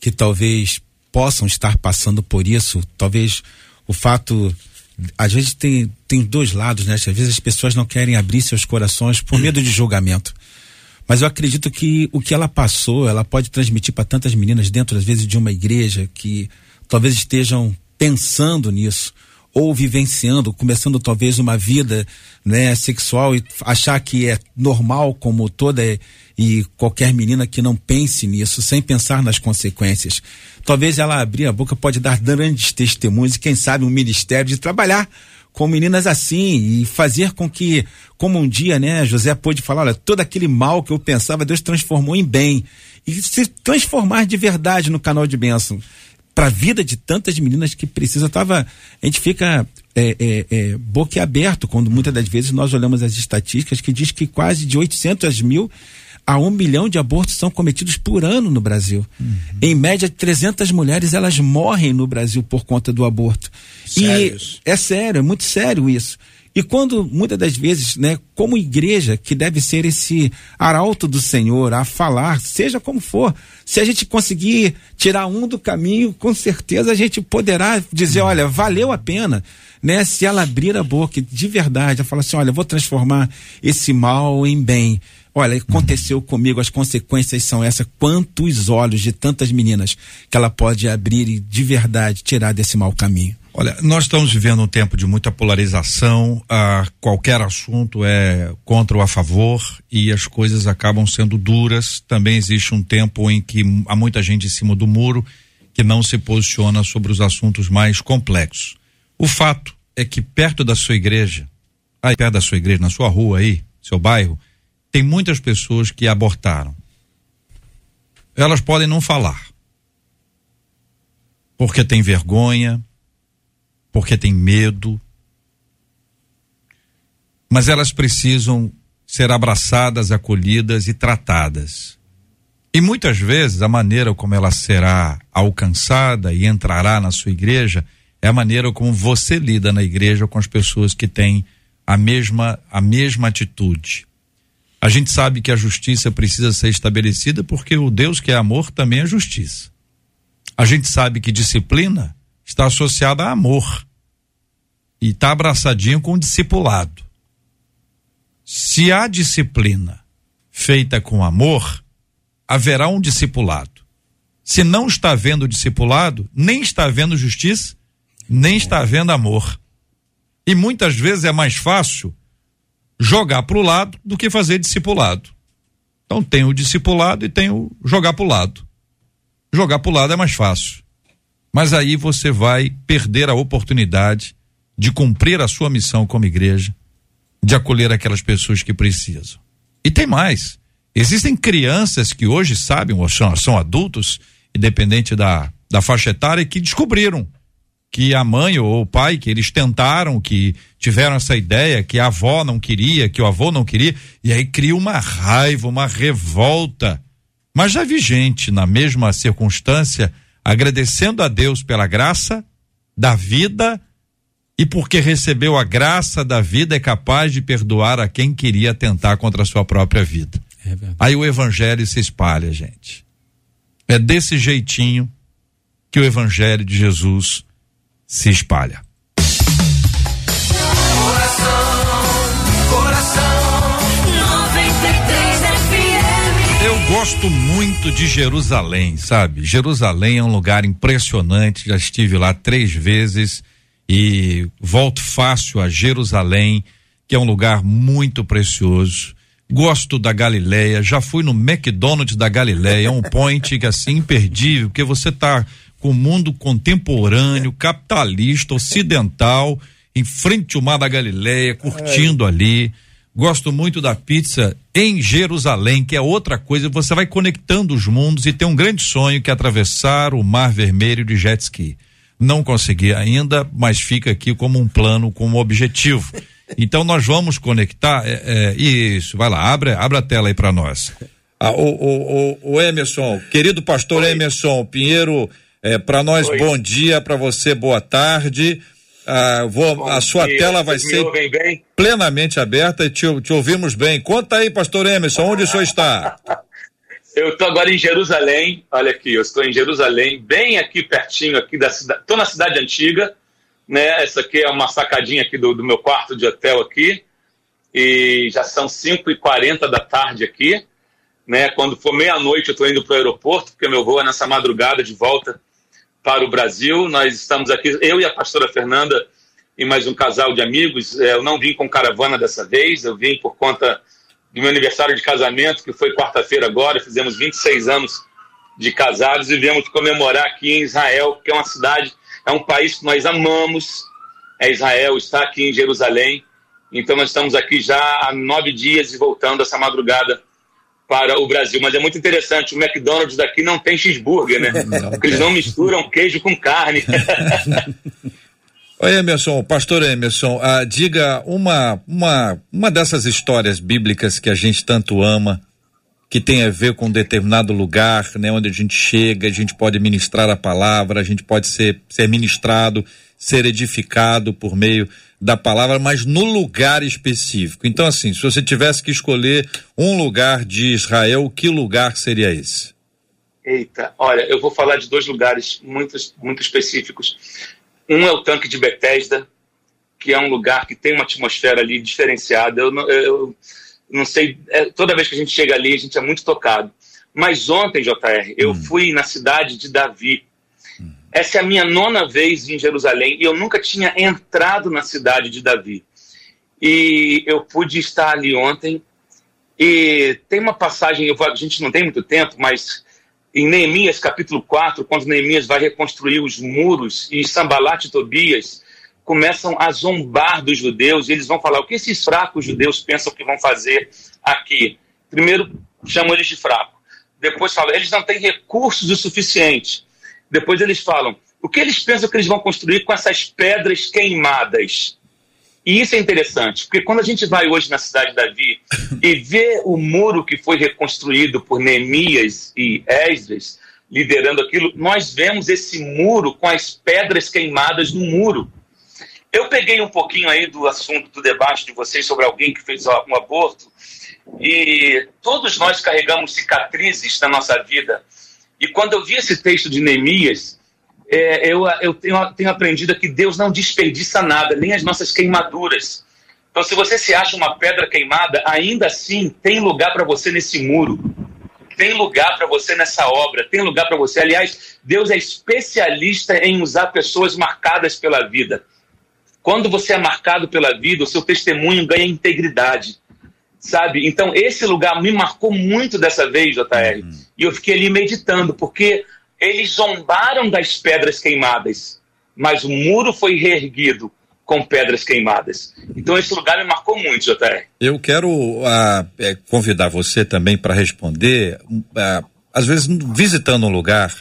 que talvez possam estar passando por isso. Talvez o fato às vezes tem, tem dois lados, né? Às vezes as pessoas não querem abrir seus corações por medo de julgamento. Mas eu acredito que o que ela passou, ela pode transmitir para tantas meninas dentro, às vezes, de uma igreja que talvez estejam pensando nisso ou vivenciando, começando talvez uma vida né, sexual e achar que é normal como toda e qualquer menina que não pense nisso, sem pensar nas consequências. Talvez ela abrir a boca pode dar grandes testemunhos e quem sabe um ministério de trabalhar com meninas assim e fazer com que, como um dia, né, José pôde falar, olha, todo aquele mal que eu pensava, Deus transformou em bem. E se transformar de verdade no canal de bênção para a vida de tantas meninas que precisa. Tava, a gente fica é, é, é, boquiaberto quando muitas das vezes nós olhamos as estatísticas que diz que quase de 800 mil a um milhão de abortos são cometidos por ano no Brasil. Uhum. Em média, 300 mulheres elas morrem no Brasil por conta do aborto. Sério? E é sério, é muito sério isso. E quando, muitas das vezes, né, como igreja, que deve ser esse arauto do Senhor a falar, seja como for, se a gente conseguir tirar um do caminho, com certeza a gente poderá dizer, olha, valeu a pena, né? Se ela abrir a boca de verdade, ela falar assim, olha, vou transformar esse mal em bem. Olha, aconteceu comigo, as consequências são essas. Quantos olhos de tantas meninas que ela pode abrir e de verdade tirar desse mau caminho. Olha, nós estamos vivendo um tempo de muita polarização, ah, qualquer assunto é contra ou a favor e as coisas acabam sendo duras. Também existe um tempo em que há muita gente em cima do muro que não se posiciona sobre os assuntos mais complexos. O fato é que perto da sua igreja, aí perto da sua igreja, na sua rua aí, seu bairro, tem muitas pessoas que abortaram. Elas podem não falar. Porque tem vergonha, porque tem medo. Mas elas precisam ser abraçadas, acolhidas e tratadas. E muitas vezes a maneira como ela será alcançada e entrará na sua igreja é a maneira como você lida na igreja com as pessoas que têm a mesma a mesma atitude. A gente sabe que a justiça precisa ser estabelecida porque o Deus que é amor também é justiça. A gente sabe que disciplina está associada a amor e está abraçadinho com o discipulado. Se há disciplina feita com amor, haverá um discipulado. Se não está vendo discipulado, nem está vendo justiça, nem está vendo amor. E muitas vezes é mais fácil jogar para o lado do que fazer discipulado. Então tem o discipulado e tem o jogar para o lado. Jogar para o lado é mais fácil. Mas aí você vai perder a oportunidade de cumprir a sua missão como igreja, de acolher aquelas pessoas que precisam. E tem mais. Existem crianças que hoje sabem, ou são, são adultos, independente da, da faixa etária, que descobriram que a mãe ou o pai, que eles tentaram, que tiveram essa ideia, que a avó não queria, que o avô não queria, e aí cria uma raiva, uma revolta. Mas já vi gente na mesma circunstância agradecendo a Deus pela graça da vida e porque recebeu a graça da vida é capaz de perdoar a quem queria tentar contra a sua própria vida. É Aí o evangelho se espalha, gente. É desse jeitinho que o evangelho de Jesus se espalha. Eu gosto muito de Jerusalém, sabe? Jerusalém é um lugar impressionante, já estive lá três vezes e volto fácil a Jerusalém, que é um lugar muito precioso. Gosto da Galileia, já fui no McDonald's da Galileia, é um point que assim imperdível, porque você está com o mundo contemporâneo, capitalista, ocidental, em frente ao mar da Galileia, curtindo é. ali. Gosto muito da pizza em Jerusalém, que é outra coisa, você vai conectando os mundos e tem um grande sonho que é atravessar o Mar Vermelho de jet ski. Não consegui ainda, mas fica aqui como um plano, como objetivo. Então nós vamos conectar. É, é, isso, vai lá, abre, abre a tela aí para nós. Ah, o, o, o, o, Emerson, querido pastor Oi. Emerson Pinheiro, é, para nós Oi. bom dia, para você boa tarde. Ah, vou, a sua dia. tela vai Vocês ser plenamente aberta e te, te, ouvimos bem. Conta aí, pastor Emerson, onde o senhor está? *laughs* Eu estou agora em Jerusalém, olha aqui, eu estou em Jerusalém, bem aqui pertinho aqui da cidade, estou na cidade antiga, né? Essa aqui é uma sacadinha aqui do, do meu quarto de hotel aqui. E já são 5 e 40 da tarde aqui. Né? Quando for meia-noite eu estou indo para o aeroporto, porque meu voo é nessa madrugada de volta para o Brasil. Nós estamos aqui, eu e a pastora Fernanda e mais um casal de amigos. É, eu não vim com caravana dessa vez, eu vim por conta do meu aniversário de casamento, que foi quarta-feira agora. Fizemos 26 anos de casados e viemos comemorar aqui em Israel, que é uma cidade é um país que nós amamos, é Israel, está aqui em Jerusalém. Então nós estamos aqui já há nove dias e voltando essa madrugada para o Brasil. Mas é muito interessante, o McDonald's daqui não tem cheeseburger, né? Porque eles não misturam queijo com carne. Oi, Emerson, pastor Emerson, ah, diga uma, uma, uma dessas histórias bíblicas que a gente tanto ama, que tem a ver com um determinado lugar, né, onde a gente chega, a gente pode ministrar a palavra, a gente pode ser, ser ministrado, ser edificado por meio da palavra, mas no lugar específico. Então, assim, se você tivesse que escolher um lugar de Israel, que lugar seria esse? Eita, olha, eu vou falar de dois lugares muito, muito específicos. Um é o tanque de Bethesda, que é um lugar que tem uma atmosfera ali diferenciada. Eu, eu, não sei, é, toda vez que a gente chega ali, a gente é muito tocado. Mas ontem, JR, eu hum. fui na cidade de Davi. Hum. Essa é a minha nona vez em Jerusalém e eu nunca tinha entrado na cidade de Davi. E eu pude estar ali ontem. E tem uma passagem, eu, a gente não tem muito tempo, mas em Neemias capítulo 4, quando Neemias vai reconstruir os muros e Sambalat e Tobias começam a zombar dos judeus e eles vão falar o que esses fracos judeus pensam que vão fazer aqui. Primeiro, chamam eles de fraco. Depois falam, eles não têm recursos o suficiente. Depois eles falam, o que eles pensam que eles vão construir com essas pedras queimadas? E isso é interessante, porque quando a gente vai hoje na cidade de Davi e vê o muro que foi reconstruído por Neemias e Esdras, liderando aquilo, nós vemos esse muro com as pedras queimadas no muro. Eu peguei um pouquinho aí do assunto do debate de vocês sobre alguém que fez um aborto e todos nós carregamos cicatrizes na nossa vida. E quando eu vi esse texto de Neemias, é, eu, eu tenho, tenho aprendido que Deus não desperdiça nada, nem as nossas queimaduras. Então, se você se acha uma pedra queimada, ainda assim tem lugar para você nesse muro, tem lugar para você nessa obra, tem lugar para você. Aliás, Deus é especialista em usar pessoas marcadas pela vida. Quando você é marcado pela vida, o seu testemunho ganha integridade, sabe? Então, esse lugar me marcou muito dessa vez, JR. Uhum. E eu fiquei ali meditando, porque eles zombaram das pedras queimadas, mas o muro foi reerguido com pedras queimadas. Então esse lugar me marcou muito, JR. Eu quero uh, convidar você também para responder. Uh, às vezes, visitando um lugar,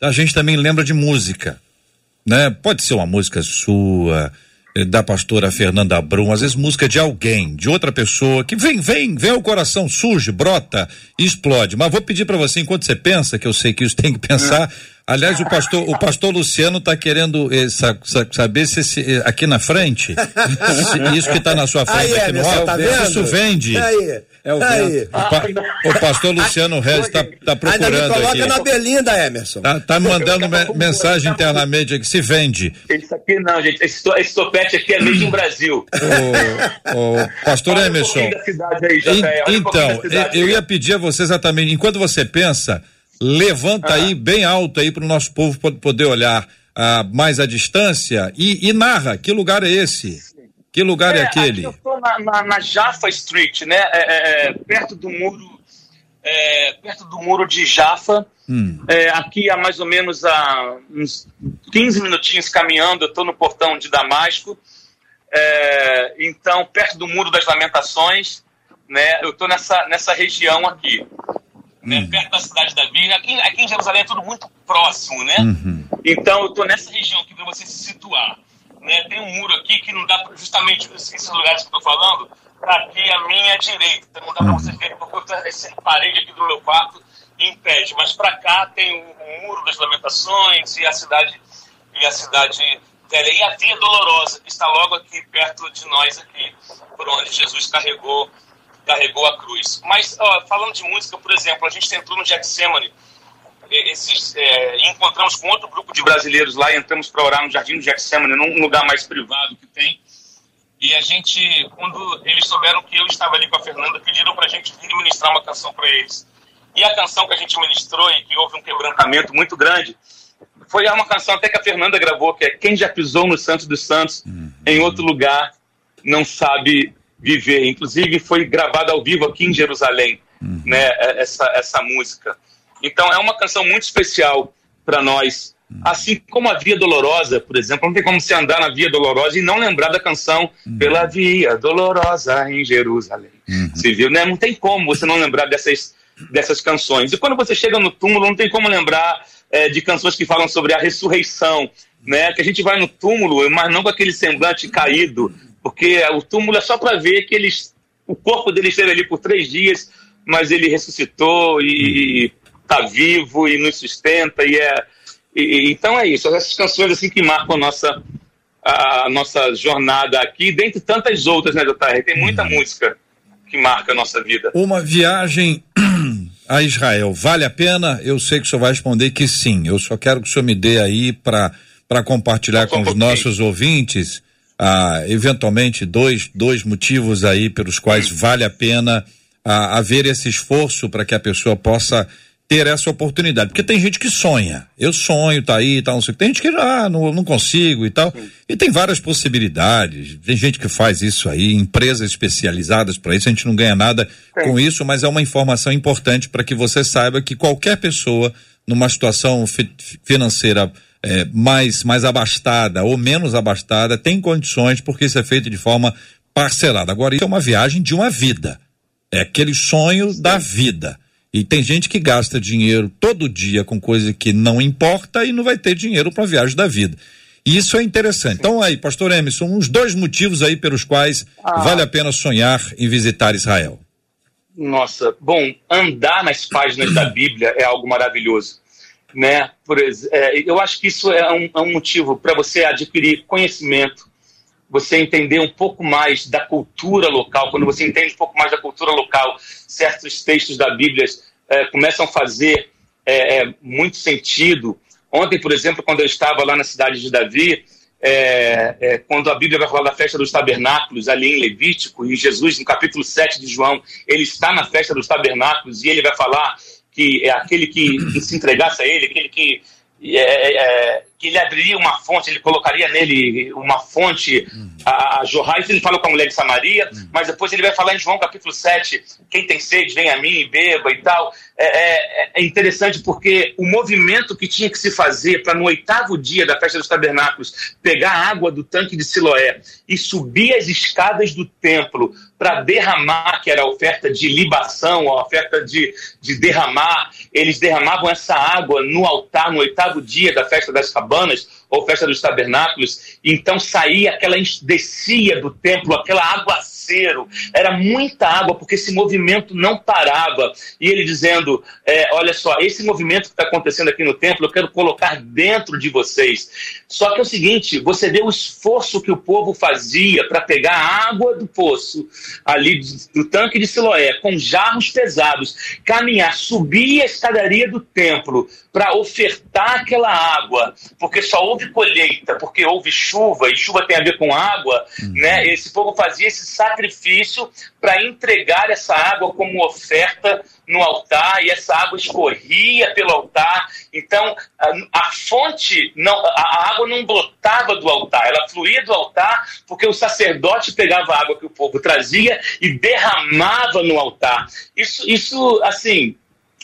a gente também lembra de música. Né? Pode ser uma música sua, da pastora Fernanda Brum, às vezes música de alguém, de outra pessoa, que vem, vem, vem o coração, surge, brota explode. Mas vou pedir para você, enquanto você pensa, que eu sei que isso tem que pensar, Aliás, o pastor, o pastor Luciano está querendo eh, sa, sa, saber se, se eh, aqui na frente, se, isso que está na sua frente Aí, aqui no Emerson, tá vendo? isso vende. Aí, É o, aí. o, pa- o pastor Luciano Reis está tá Ainda me procurando coloca aqui. na Belinda, Emerson. Tá, tá me mandando me- mensagem internamente aqui, se vende. Isso aqui não, gente. Esse, to- esse topete aqui é made in Brasil. O, o pastor Olha um Emerson. da cidade aí, Olha um então, da cidade. eu ia pedir a você exatamente, enquanto você pensa, levanta Ah. aí bem alto aí para o nosso povo po- poder olhar ah, mais à distância e, e narra que lugar é esse? Que lugar é, aquele? Aqui eu estou na, na, na Jaffa Street, né? É, é, é, perto do muro, é, perto do muro de Jaffa. Hum. É, aqui há mais ou menos há uns 15 minutinhos caminhando, eu estou no portão de Damasco. É, então, perto do muro das Lamentações, né? Eu estou nessa nessa região aqui, né? Perto da cidade da Bíblia. Aqui, aqui em Jerusalém é tudo muito próximo, né? Então, eu estou nessa região aqui para você se situar. Né? Tem um muro aqui que não dá pra, justamente esses lugares que eu estou falando, aqui à minha direita. Não dá para você ver porque essa parede aqui do meu quarto impede. Mas para cá tem o, o muro das lamentações e a cidade e a cidade velha e a Via Dolorosa que está logo aqui perto de nós aqui, por onde Jesus carregou carregou a cruz. Mas ó, falando de música, por exemplo, a gente entrou no Getsemane esses, é, e encontramos com outro grupo de brasileiros lá e entramos para orar no Jardim do Getsemane, num lugar mais privado que tem. E a gente, quando eles souberam que eu estava ali com a Fernanda, pediram para a gente vir ministrar uma canção para eles. E a canção que a gente ministrou e que houve um quebrantamento muito grande foi uma canção até que a Fernanda gravou, que é Quem já pisou no Santos dos Santos em outro lugar não sabe viver. Inclusive foi gravada ao vivo aqui em Jerusalém, né, essa, essa música. Então é uma canção muito especial para nós. Assim como a Via Dolorosa, por exemplo, não tem como você andar na Via Dolorosa e não lembrar da canção Pela Via Dolorosa em Jerusalém. Você viu, né? Não tem como você não lembrar dessas, dessas canções. E quando você chega no túmulo, não tem como lembrar é, de canções que falam sobre a ressurreição, né? Que a gente vai no túmulo, mas não com aquele semblante caído, porque o túmulo é só para ver que eles, o corpo dele esteve ali por três dias, mas ele ressuscitou e está vivo e nos sustenta e é e- então é isso essas canções assim que marcam a nossa a, nossa jornada aqui dentre tantas outras né JR tem muita música que marca a nossa vida Uma viagem *clears throat* a Israel vale a pena? Eu sei que o senhor vai responder que sim. Eu só quero que o senhor me dê aí para compartilhar Só um com os pouquinho. nossos ouvintes, ah, eventualmente, dois, dois motivos aí pelos quais vale a pena ah, haver esse esforço para que a pessoa possa ter essa oportunidade. Porque tem gente que sonha. Eu sonho, tá aí, tá, não sei o que. Tem gente que ah, não, não consigo e tal. E tem várias possibilidades. Tem gente que faz isso aí, empresas especializadas para isso. A gente não ganha nada com isso, mas é uma informação importante para que você saiba que qualquer pessoa, numa situação fi- financeira eh, mais, mais abastada ou menos abastada, tem condições, porque isso é feito de forma parcelada. Agora, isso é uma viagem de uma vida. É aquele sonho da vida. E tem gente que gasta dinheiro todo dia com coisa que não importa e não vai ter dinheiro para a viagem da vida. E isso é interessante. Então aí, pastor Emerson, uns dois motivos aí pelos quais vale a pena sonhar em visitar Israel. Nossa, bom, andar nas páginas da *coughs* Bíblia é algo maravilhoso, né? Por é, eu acho que isso é um, é um motivo para você adquirir conhecimento, você entender um pouco mais da cultura local. Quando você entende um pouco mais da cultura local, certos textos da Bíblia é, começam a fazer é, é, muito sentido. Ontem, por exemplo, quando eu estava lá na cidade de Davi, é, quando a Bíblia vai falar da festa dos tabernáculos, ali em Levítico, e Jesus, no capítulo 7 de João, ele está na festa dos tabernáculos e ele vai falar que é aquele que, se entregasse a ele, aquele que, é, é, que ele abriria uma fonte, ele colocaria nele uma fonte a, a jorrar. Isso ele falou com a mulher de Samaria, mas depois ele vai falar em João capítulo 7, quem tem sede, vem a mim e beba e tal. É, é, é interessante porque o movimento que tinha que se fazer para no oitavo dia da festa dos tabernáculos pegar a água do tanque de Siloé e subir as escadas do templo para derramar, que era a oferta de libação, a oferta de, de derramar, eles derramavam essa água no altar no oitavo dia da festa das cabanas, ou festa dos tabernáculos, então saía aquela, descia do templo, aquela aguaceiro, era muita água, porque esse movimento não parava. E ele dizendo: é, Olha só, esse movimento que está acontecendo aqui no templo, eu quero colocar dentro de vocês. Só que é o seguinte: você vê o esforço que o povo fazia para pegar a água do poço, ali do tanque de Siloé, com jarros pesados, caminhar, subir a escadaria do templo para ofertar aquela água, porque só houve colheita, porque houve chuva, e chuva tem a ver com água, uhum. né? Esse povo fazia esse sacrifício para entregar essa água como oferta no altar e essa água escorria pelo altar. Então a, a, fonte, não, a água não brotava do altar, ela fluía do altar porque o sacerdote pegava a água que o povo trazia e derramava no altar. Isso, isso assim.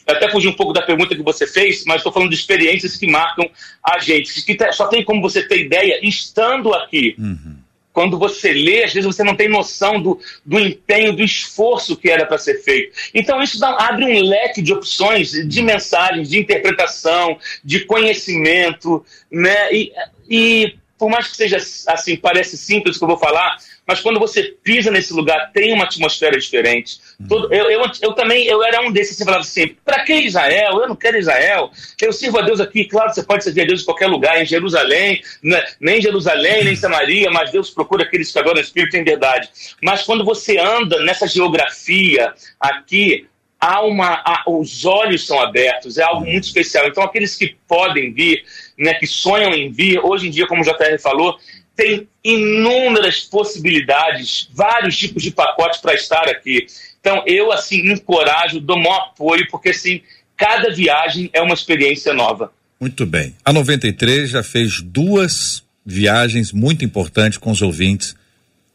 até fugi um pouco da pergunta que você fez, mas estou falando de experiências que marcam a gente. Que só tem como você ter ideia estando aqui. Uhum quando você lê, às vezes você não tem noção do, do empenho, do esforço que era para ser feito. Então, isso dá, abre um leque de opções, de mensagens, de interpretação, de conhecimento, né? E, e por mais que seja assim, parece simples o que eu vou falar, mas quando você pisa nesse lugar, tem uma atmosfera diferente. Todo, eu, eu, eu, também eu era um desses que falava assim: para que Israel? Eu não quero Israel. Eu sirvo a Deus aqui. Claro, você pode servir a Deus em qualquer lugar, em Jerusalém, né? nem Jerusalém, nem Samaria, mas Deus procura aqueles que adoram o Espírito em verdade. Mas quando você anda nessa geografia aqui, há uma, há, os olhos são abertos, é algo muito especial. Então, aqueles que podem vir, né, que sonham em vir, hoje em dia, como o JR falou, tem inúmeras possibilidades, vários tipos de pacotes para estar aqui. Então, eu, assim, encorajo, dou maior apoio, porque, assim, cada viagem é uma experiência nova. Muito bem. A 93 já fez duas viagens muito importantes com os ouvintes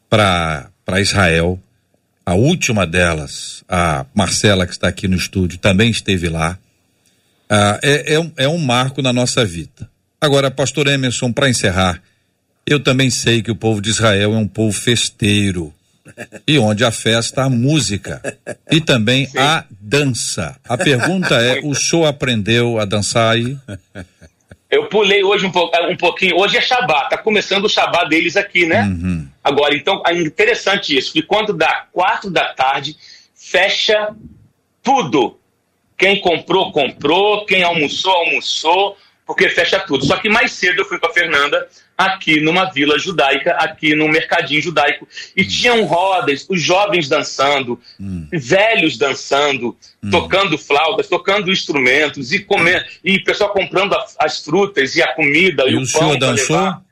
para Israel. A última delas, a Marcela, que está aqui no estúdio, também esteve lá. Ah, é, é, um, é um marco na nossa vida. Agora, pastor Emerson, para encerrar, eu também sei que o povo de Israel é um povo festeiro. E onde a festa, a música. E também Sim. a dança. A pergunta é: o senhor aprendeu a dançar aí? Eu pulei hoje um, po um pouquinho. Hoje é Shabá, tá começando o Shabá deles aqui, né? Uhum. Agora, então, é interessante isso, que quando dá quatro da tarde, fecha tudo. Quem comprou, comprou. Quem almoçou, almoçou porque fecha tudo. Só que mais cedo eu fui com a Fernanda aqui numa vila judaica, aqui num mercadinho judaico, e hum. tinham rodas, os jovens dançando, hum. velhos dançando, hum. tocando flautas, tocando instrumentos e comendo, e o pessoal comprando a, as frutas e a comida e, e o, o pão para levar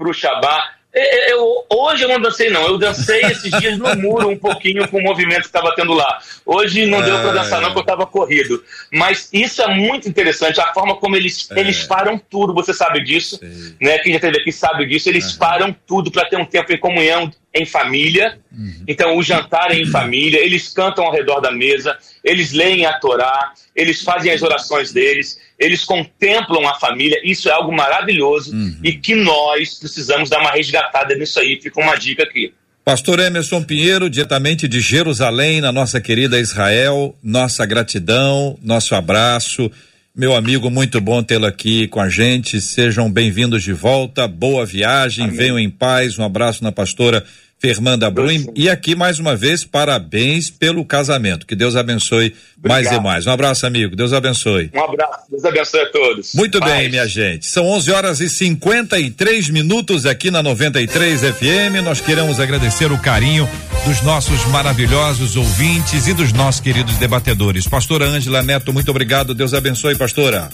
para o Shabá. É, é, eu, hoje eu não dancei, não. Eu dancei esses dias no muro um pouquinho com o movimento que estava tendo lá. Hoje não deu para dançar, não, porque eu estava corrido. Mas isso é muito interessante, a forma como eles, é. eles param tudo, você sabe disso. Né? Quem já esteve aqui sabe disso. Eles uhum. param tudo para ter um tempo em comunhão em família. Uhum. Então, o jantar é em família, eles cantam ao redor da mesa, eles leem a Torá, eles fazem as orações deles, eles contemplam a família. Isso é algo maravilhoso uhum. e que nós precisamos dar uma resgatada nisso aí. Fica uma dica aqui. Pastor Emerson Pinheiro, diretamente de Jerusalém, na nossa querida Israel, nossa gratidão, nosso abraço. Meu amigo, muito bom tê-lo aqui com a gente. Sejam bem-vindos de volta. Boa viagem. Amém. Venham em paz. Um abraço na pastora Fernanda Brum. E aqui, mais uma vez, parabéns pelo casamento. Que Deus abençoe Obrigado. mais e mais. Um abraço, amigo. Deus abençoe. Um abraço. Deus abençoe a todos. Muito Paz. bem, minha gente. São 11 horas e 53 minutos aqui na 93 FM. Nós queremos agradecer o carinho dos nossos maravilhosos ouvintes e dos nossos queridos debatedores. Pastora Ângela Neto, muito obrigado. Deus abençoe, pastora.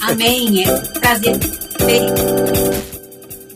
Amém. É um prazer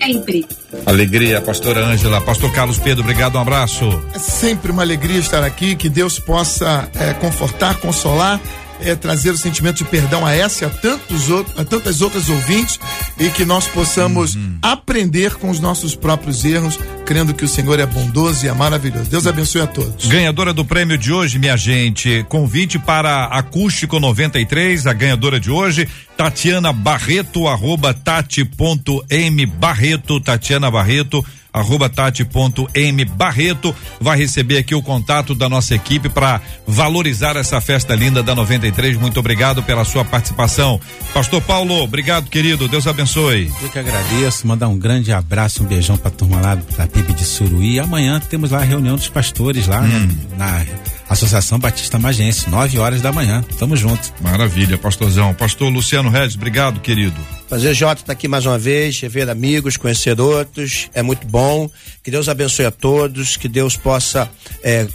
sempre. Alegria, pastora Ângela. Pastor Carlos Pedro, obrigado, um abraço. É sempre uma alegria estar aqui, que Deus possa é, confortar, consolar é, trazer o sentimento de perdão a essa e a, tantos outros, a tantas outras ouvintes e que nós possamos uhum. aprender com os nossos próprios erros, crendo que o Senhor é bondoso e é maravilhoso. Deus abençoe a todos. Ganhadora do prêmio de hoje, minha gente, convite para Acústico 93, a ganhadora de hoje, Tatiana Barreto, arroba tati.m Barreto, Tatiana Barreto arroba tati.m Barreto vai receber aqui o contato da nossa equipe para valorizar essa festa linda da 93. Muito obrigado pela sua participação. Pastor Paulo, obrigado, querido. Deus abençoe. Eu que agradeço, mandar um grande abraço, um beijão pra turma lá da PIB de Suruí. Amanhã temos lá a reunião dos pastores lá, né? hum. né? Na Associação Batista Magense, 9 horas da manhã. Tamo junto. Maravilha, pastorzão. Pastor Luciano Regis, obrigado, querido. Prazer, Jota, estar tá aqui mais uma vez, rever amigos, conhecer outros, é muito bom. Que Deus abençoe a todos, que Deus possa é,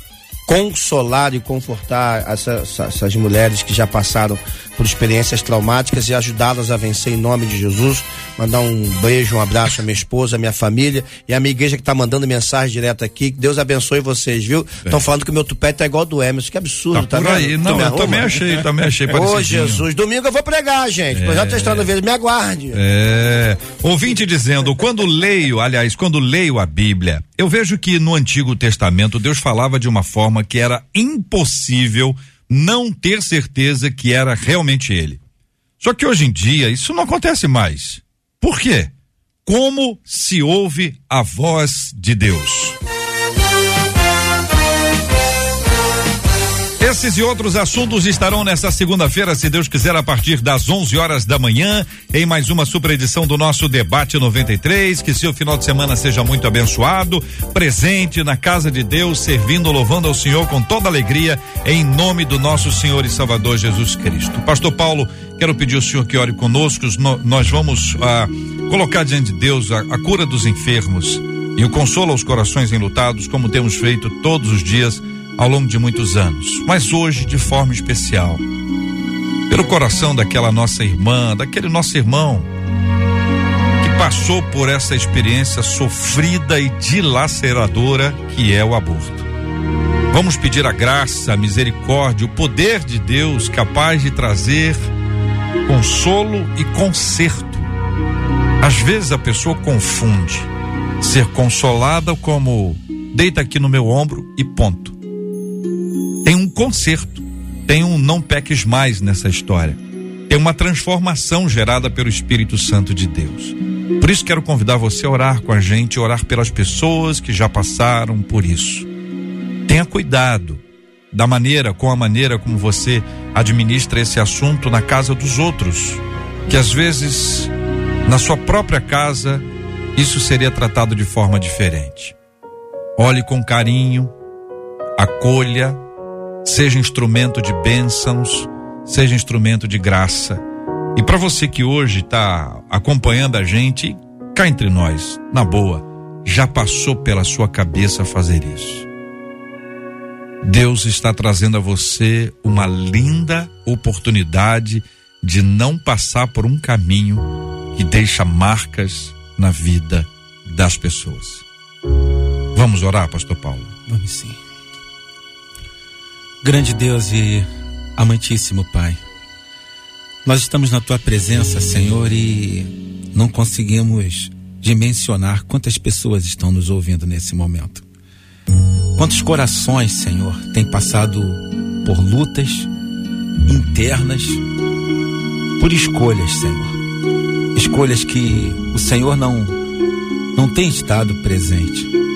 consolar e confortar essas, essas mulheres que já passaram por experiências traumáticas e ajudá-las a vencer em nome de Jesus. Mandar um beijo, um abraço à minha esposa, à minha família e à minha igreja que está mandando mensagem direto aqui. Que Deus abençoe vocês, viu? Estão falando que o meu tupete é igual ao do Emerson. Que absurdo, tá, tá por aí. Não, eu também achei, também achei Ô, Jesus, domingo eu vou pregar, gente. É. Projeto Estrada Verde, me aguarde. É. Ouvinte dizendo, quando leio, aliás, quando leio a Bíblia, eu vejo que no Antigo Testamento Deus falava de uma forma que era impossível não ter certeza que era realmente ele. Só que hoje em dia isso não acontece mais. Por quê? Como se ouve a voz de Deus? Esses e outros assuntos estarão nesta segunda-feira, se Deus quiser, a partir das 11 horas da manhã, em mais uma super edição do nosso Debate 93. Que seu final de semana seja muito abençoado, presente na casa de Deus, servindo, louvando ao Senhor com toda alegria, em nome do nosso Senhor e Salvador Jesus Cristo. Pastor Paulo, quero pedir ao Senhor que ore conosco. Nós vamos ah, colocar diante de Deus a, a cura dos enfermos e o consolo aos corações enlutados, como temos feito todos os dias ao longo de muitos anos, mas hoje de forma especial. Pelo coração daquela nossa irmã, daquele nosso irmão que passou por essa experiência sofrida e dilaceradora que é o aborto. Vamos pedir a graça, a misericórdia, o poder de Deus capaz de trazer consolo e conserto. Às vezes a pessoa confunde ser consolada como deita aqui no meu ombro e ponto conserto, tem um não peques mais nessa história. Tem uma transformação gerada pelo Espírito Santo de Deus. Por isso quero convidar você a orar com a gente, orar pelas pessoas que já passaram por isso. Tenha cuidado da maneira, com a maneira como você administra esse assunto na casa dos outros, que às vezes na sua própria casa isso seria tratado de forma diferente. Olhe com carinho, acolha, seja instrumento de bênçãos, seja instrumento de graça. E para você que hoje está acompanhando a gente, cá entre nós, na boa, já passou pela sua cabeça fazer isso. Deus está trazendo a você uma linda oportunidade de não passar por um caminho que deixa marcas na vida das pessoas. Vamos orar, Pastor Paulo? Vamos sim. Grande Deus e amantíssimo Pai, nós estamos na tua presença, Senhor, e não conseguimos dimensionar quantas pessoas estão nos ouvindo nesse momento. Quantos corações, Senhor, têm passado por lutas internas, por escolhas, Senhor. Escolhas que o Senhor não não tem estado presente.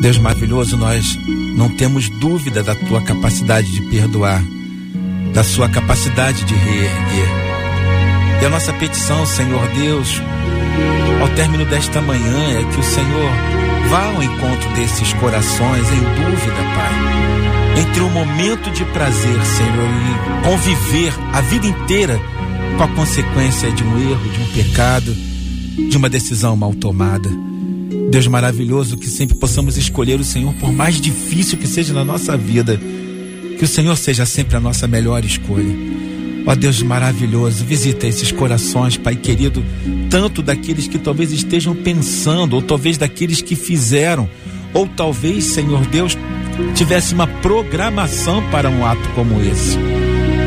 Deus maravilhoso, nós não temos dúvida da tua capacidade de perdoar, da sua capacidade de reerguer. E a nossa petição, Senhor Deus, ao término desta manhã, é que o Senhor vá ao encontro desses corações em dúvida, Pai. Entre o momento de prazer, Senhor, e conviver a vida inteira com a consequência de um erro, de um pecado, de uma decisão mal tomada. Deus maravilhoso, que sempre possamos escolher o Senhor, por mais difícil que seja na nossa vida, que o Senhor seja sempre a nossa melhor escolha. Ó Deus maravilhoso, visita esses corações, Pai querido, tanto daqueles que talvez estejam pensando, ou talvez daqueles que fizeram, ou talvez, Senhor Deus, tivesse uma programação para um ato como esse.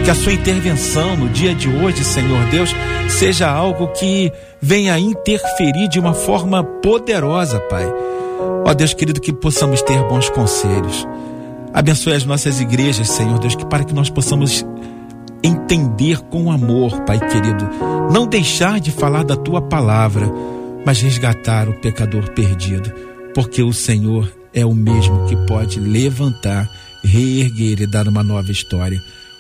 Que a sua intervenção no dia de hoje, Senhor Deus, seja algo que venha interferir de uma forma poderosa, Pai. Ó Deus querido, que possamos ter bons conselhos. Abençoe as nossas igrejas, Senhor Deus, que para que nós possamos entender com amor, Pai querido, não deixar de falar da tua palavra, mas resgatar o pecador perdido, porque o Senhor é o mesmo que pode levantar, reerguer e dar uma nova história.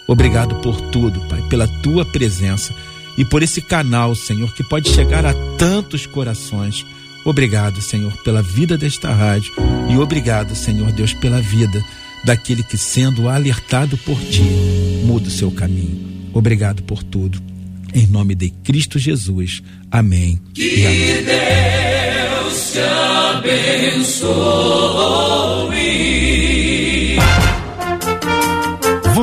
Obrigado por tudo, Pai, pela tua presença e por esse canal, Senhor, que pode chegar a tantos corações. Obrigado, Senhor, pela vida desta rádio e obrigado, Senhor Deus, pela vida daquele que, sendo alertado por ti, muda o seu caminho. Obrigado por tudo. Em nome de Cristo Jesus. Amém. Que amém. Deus te abençoe.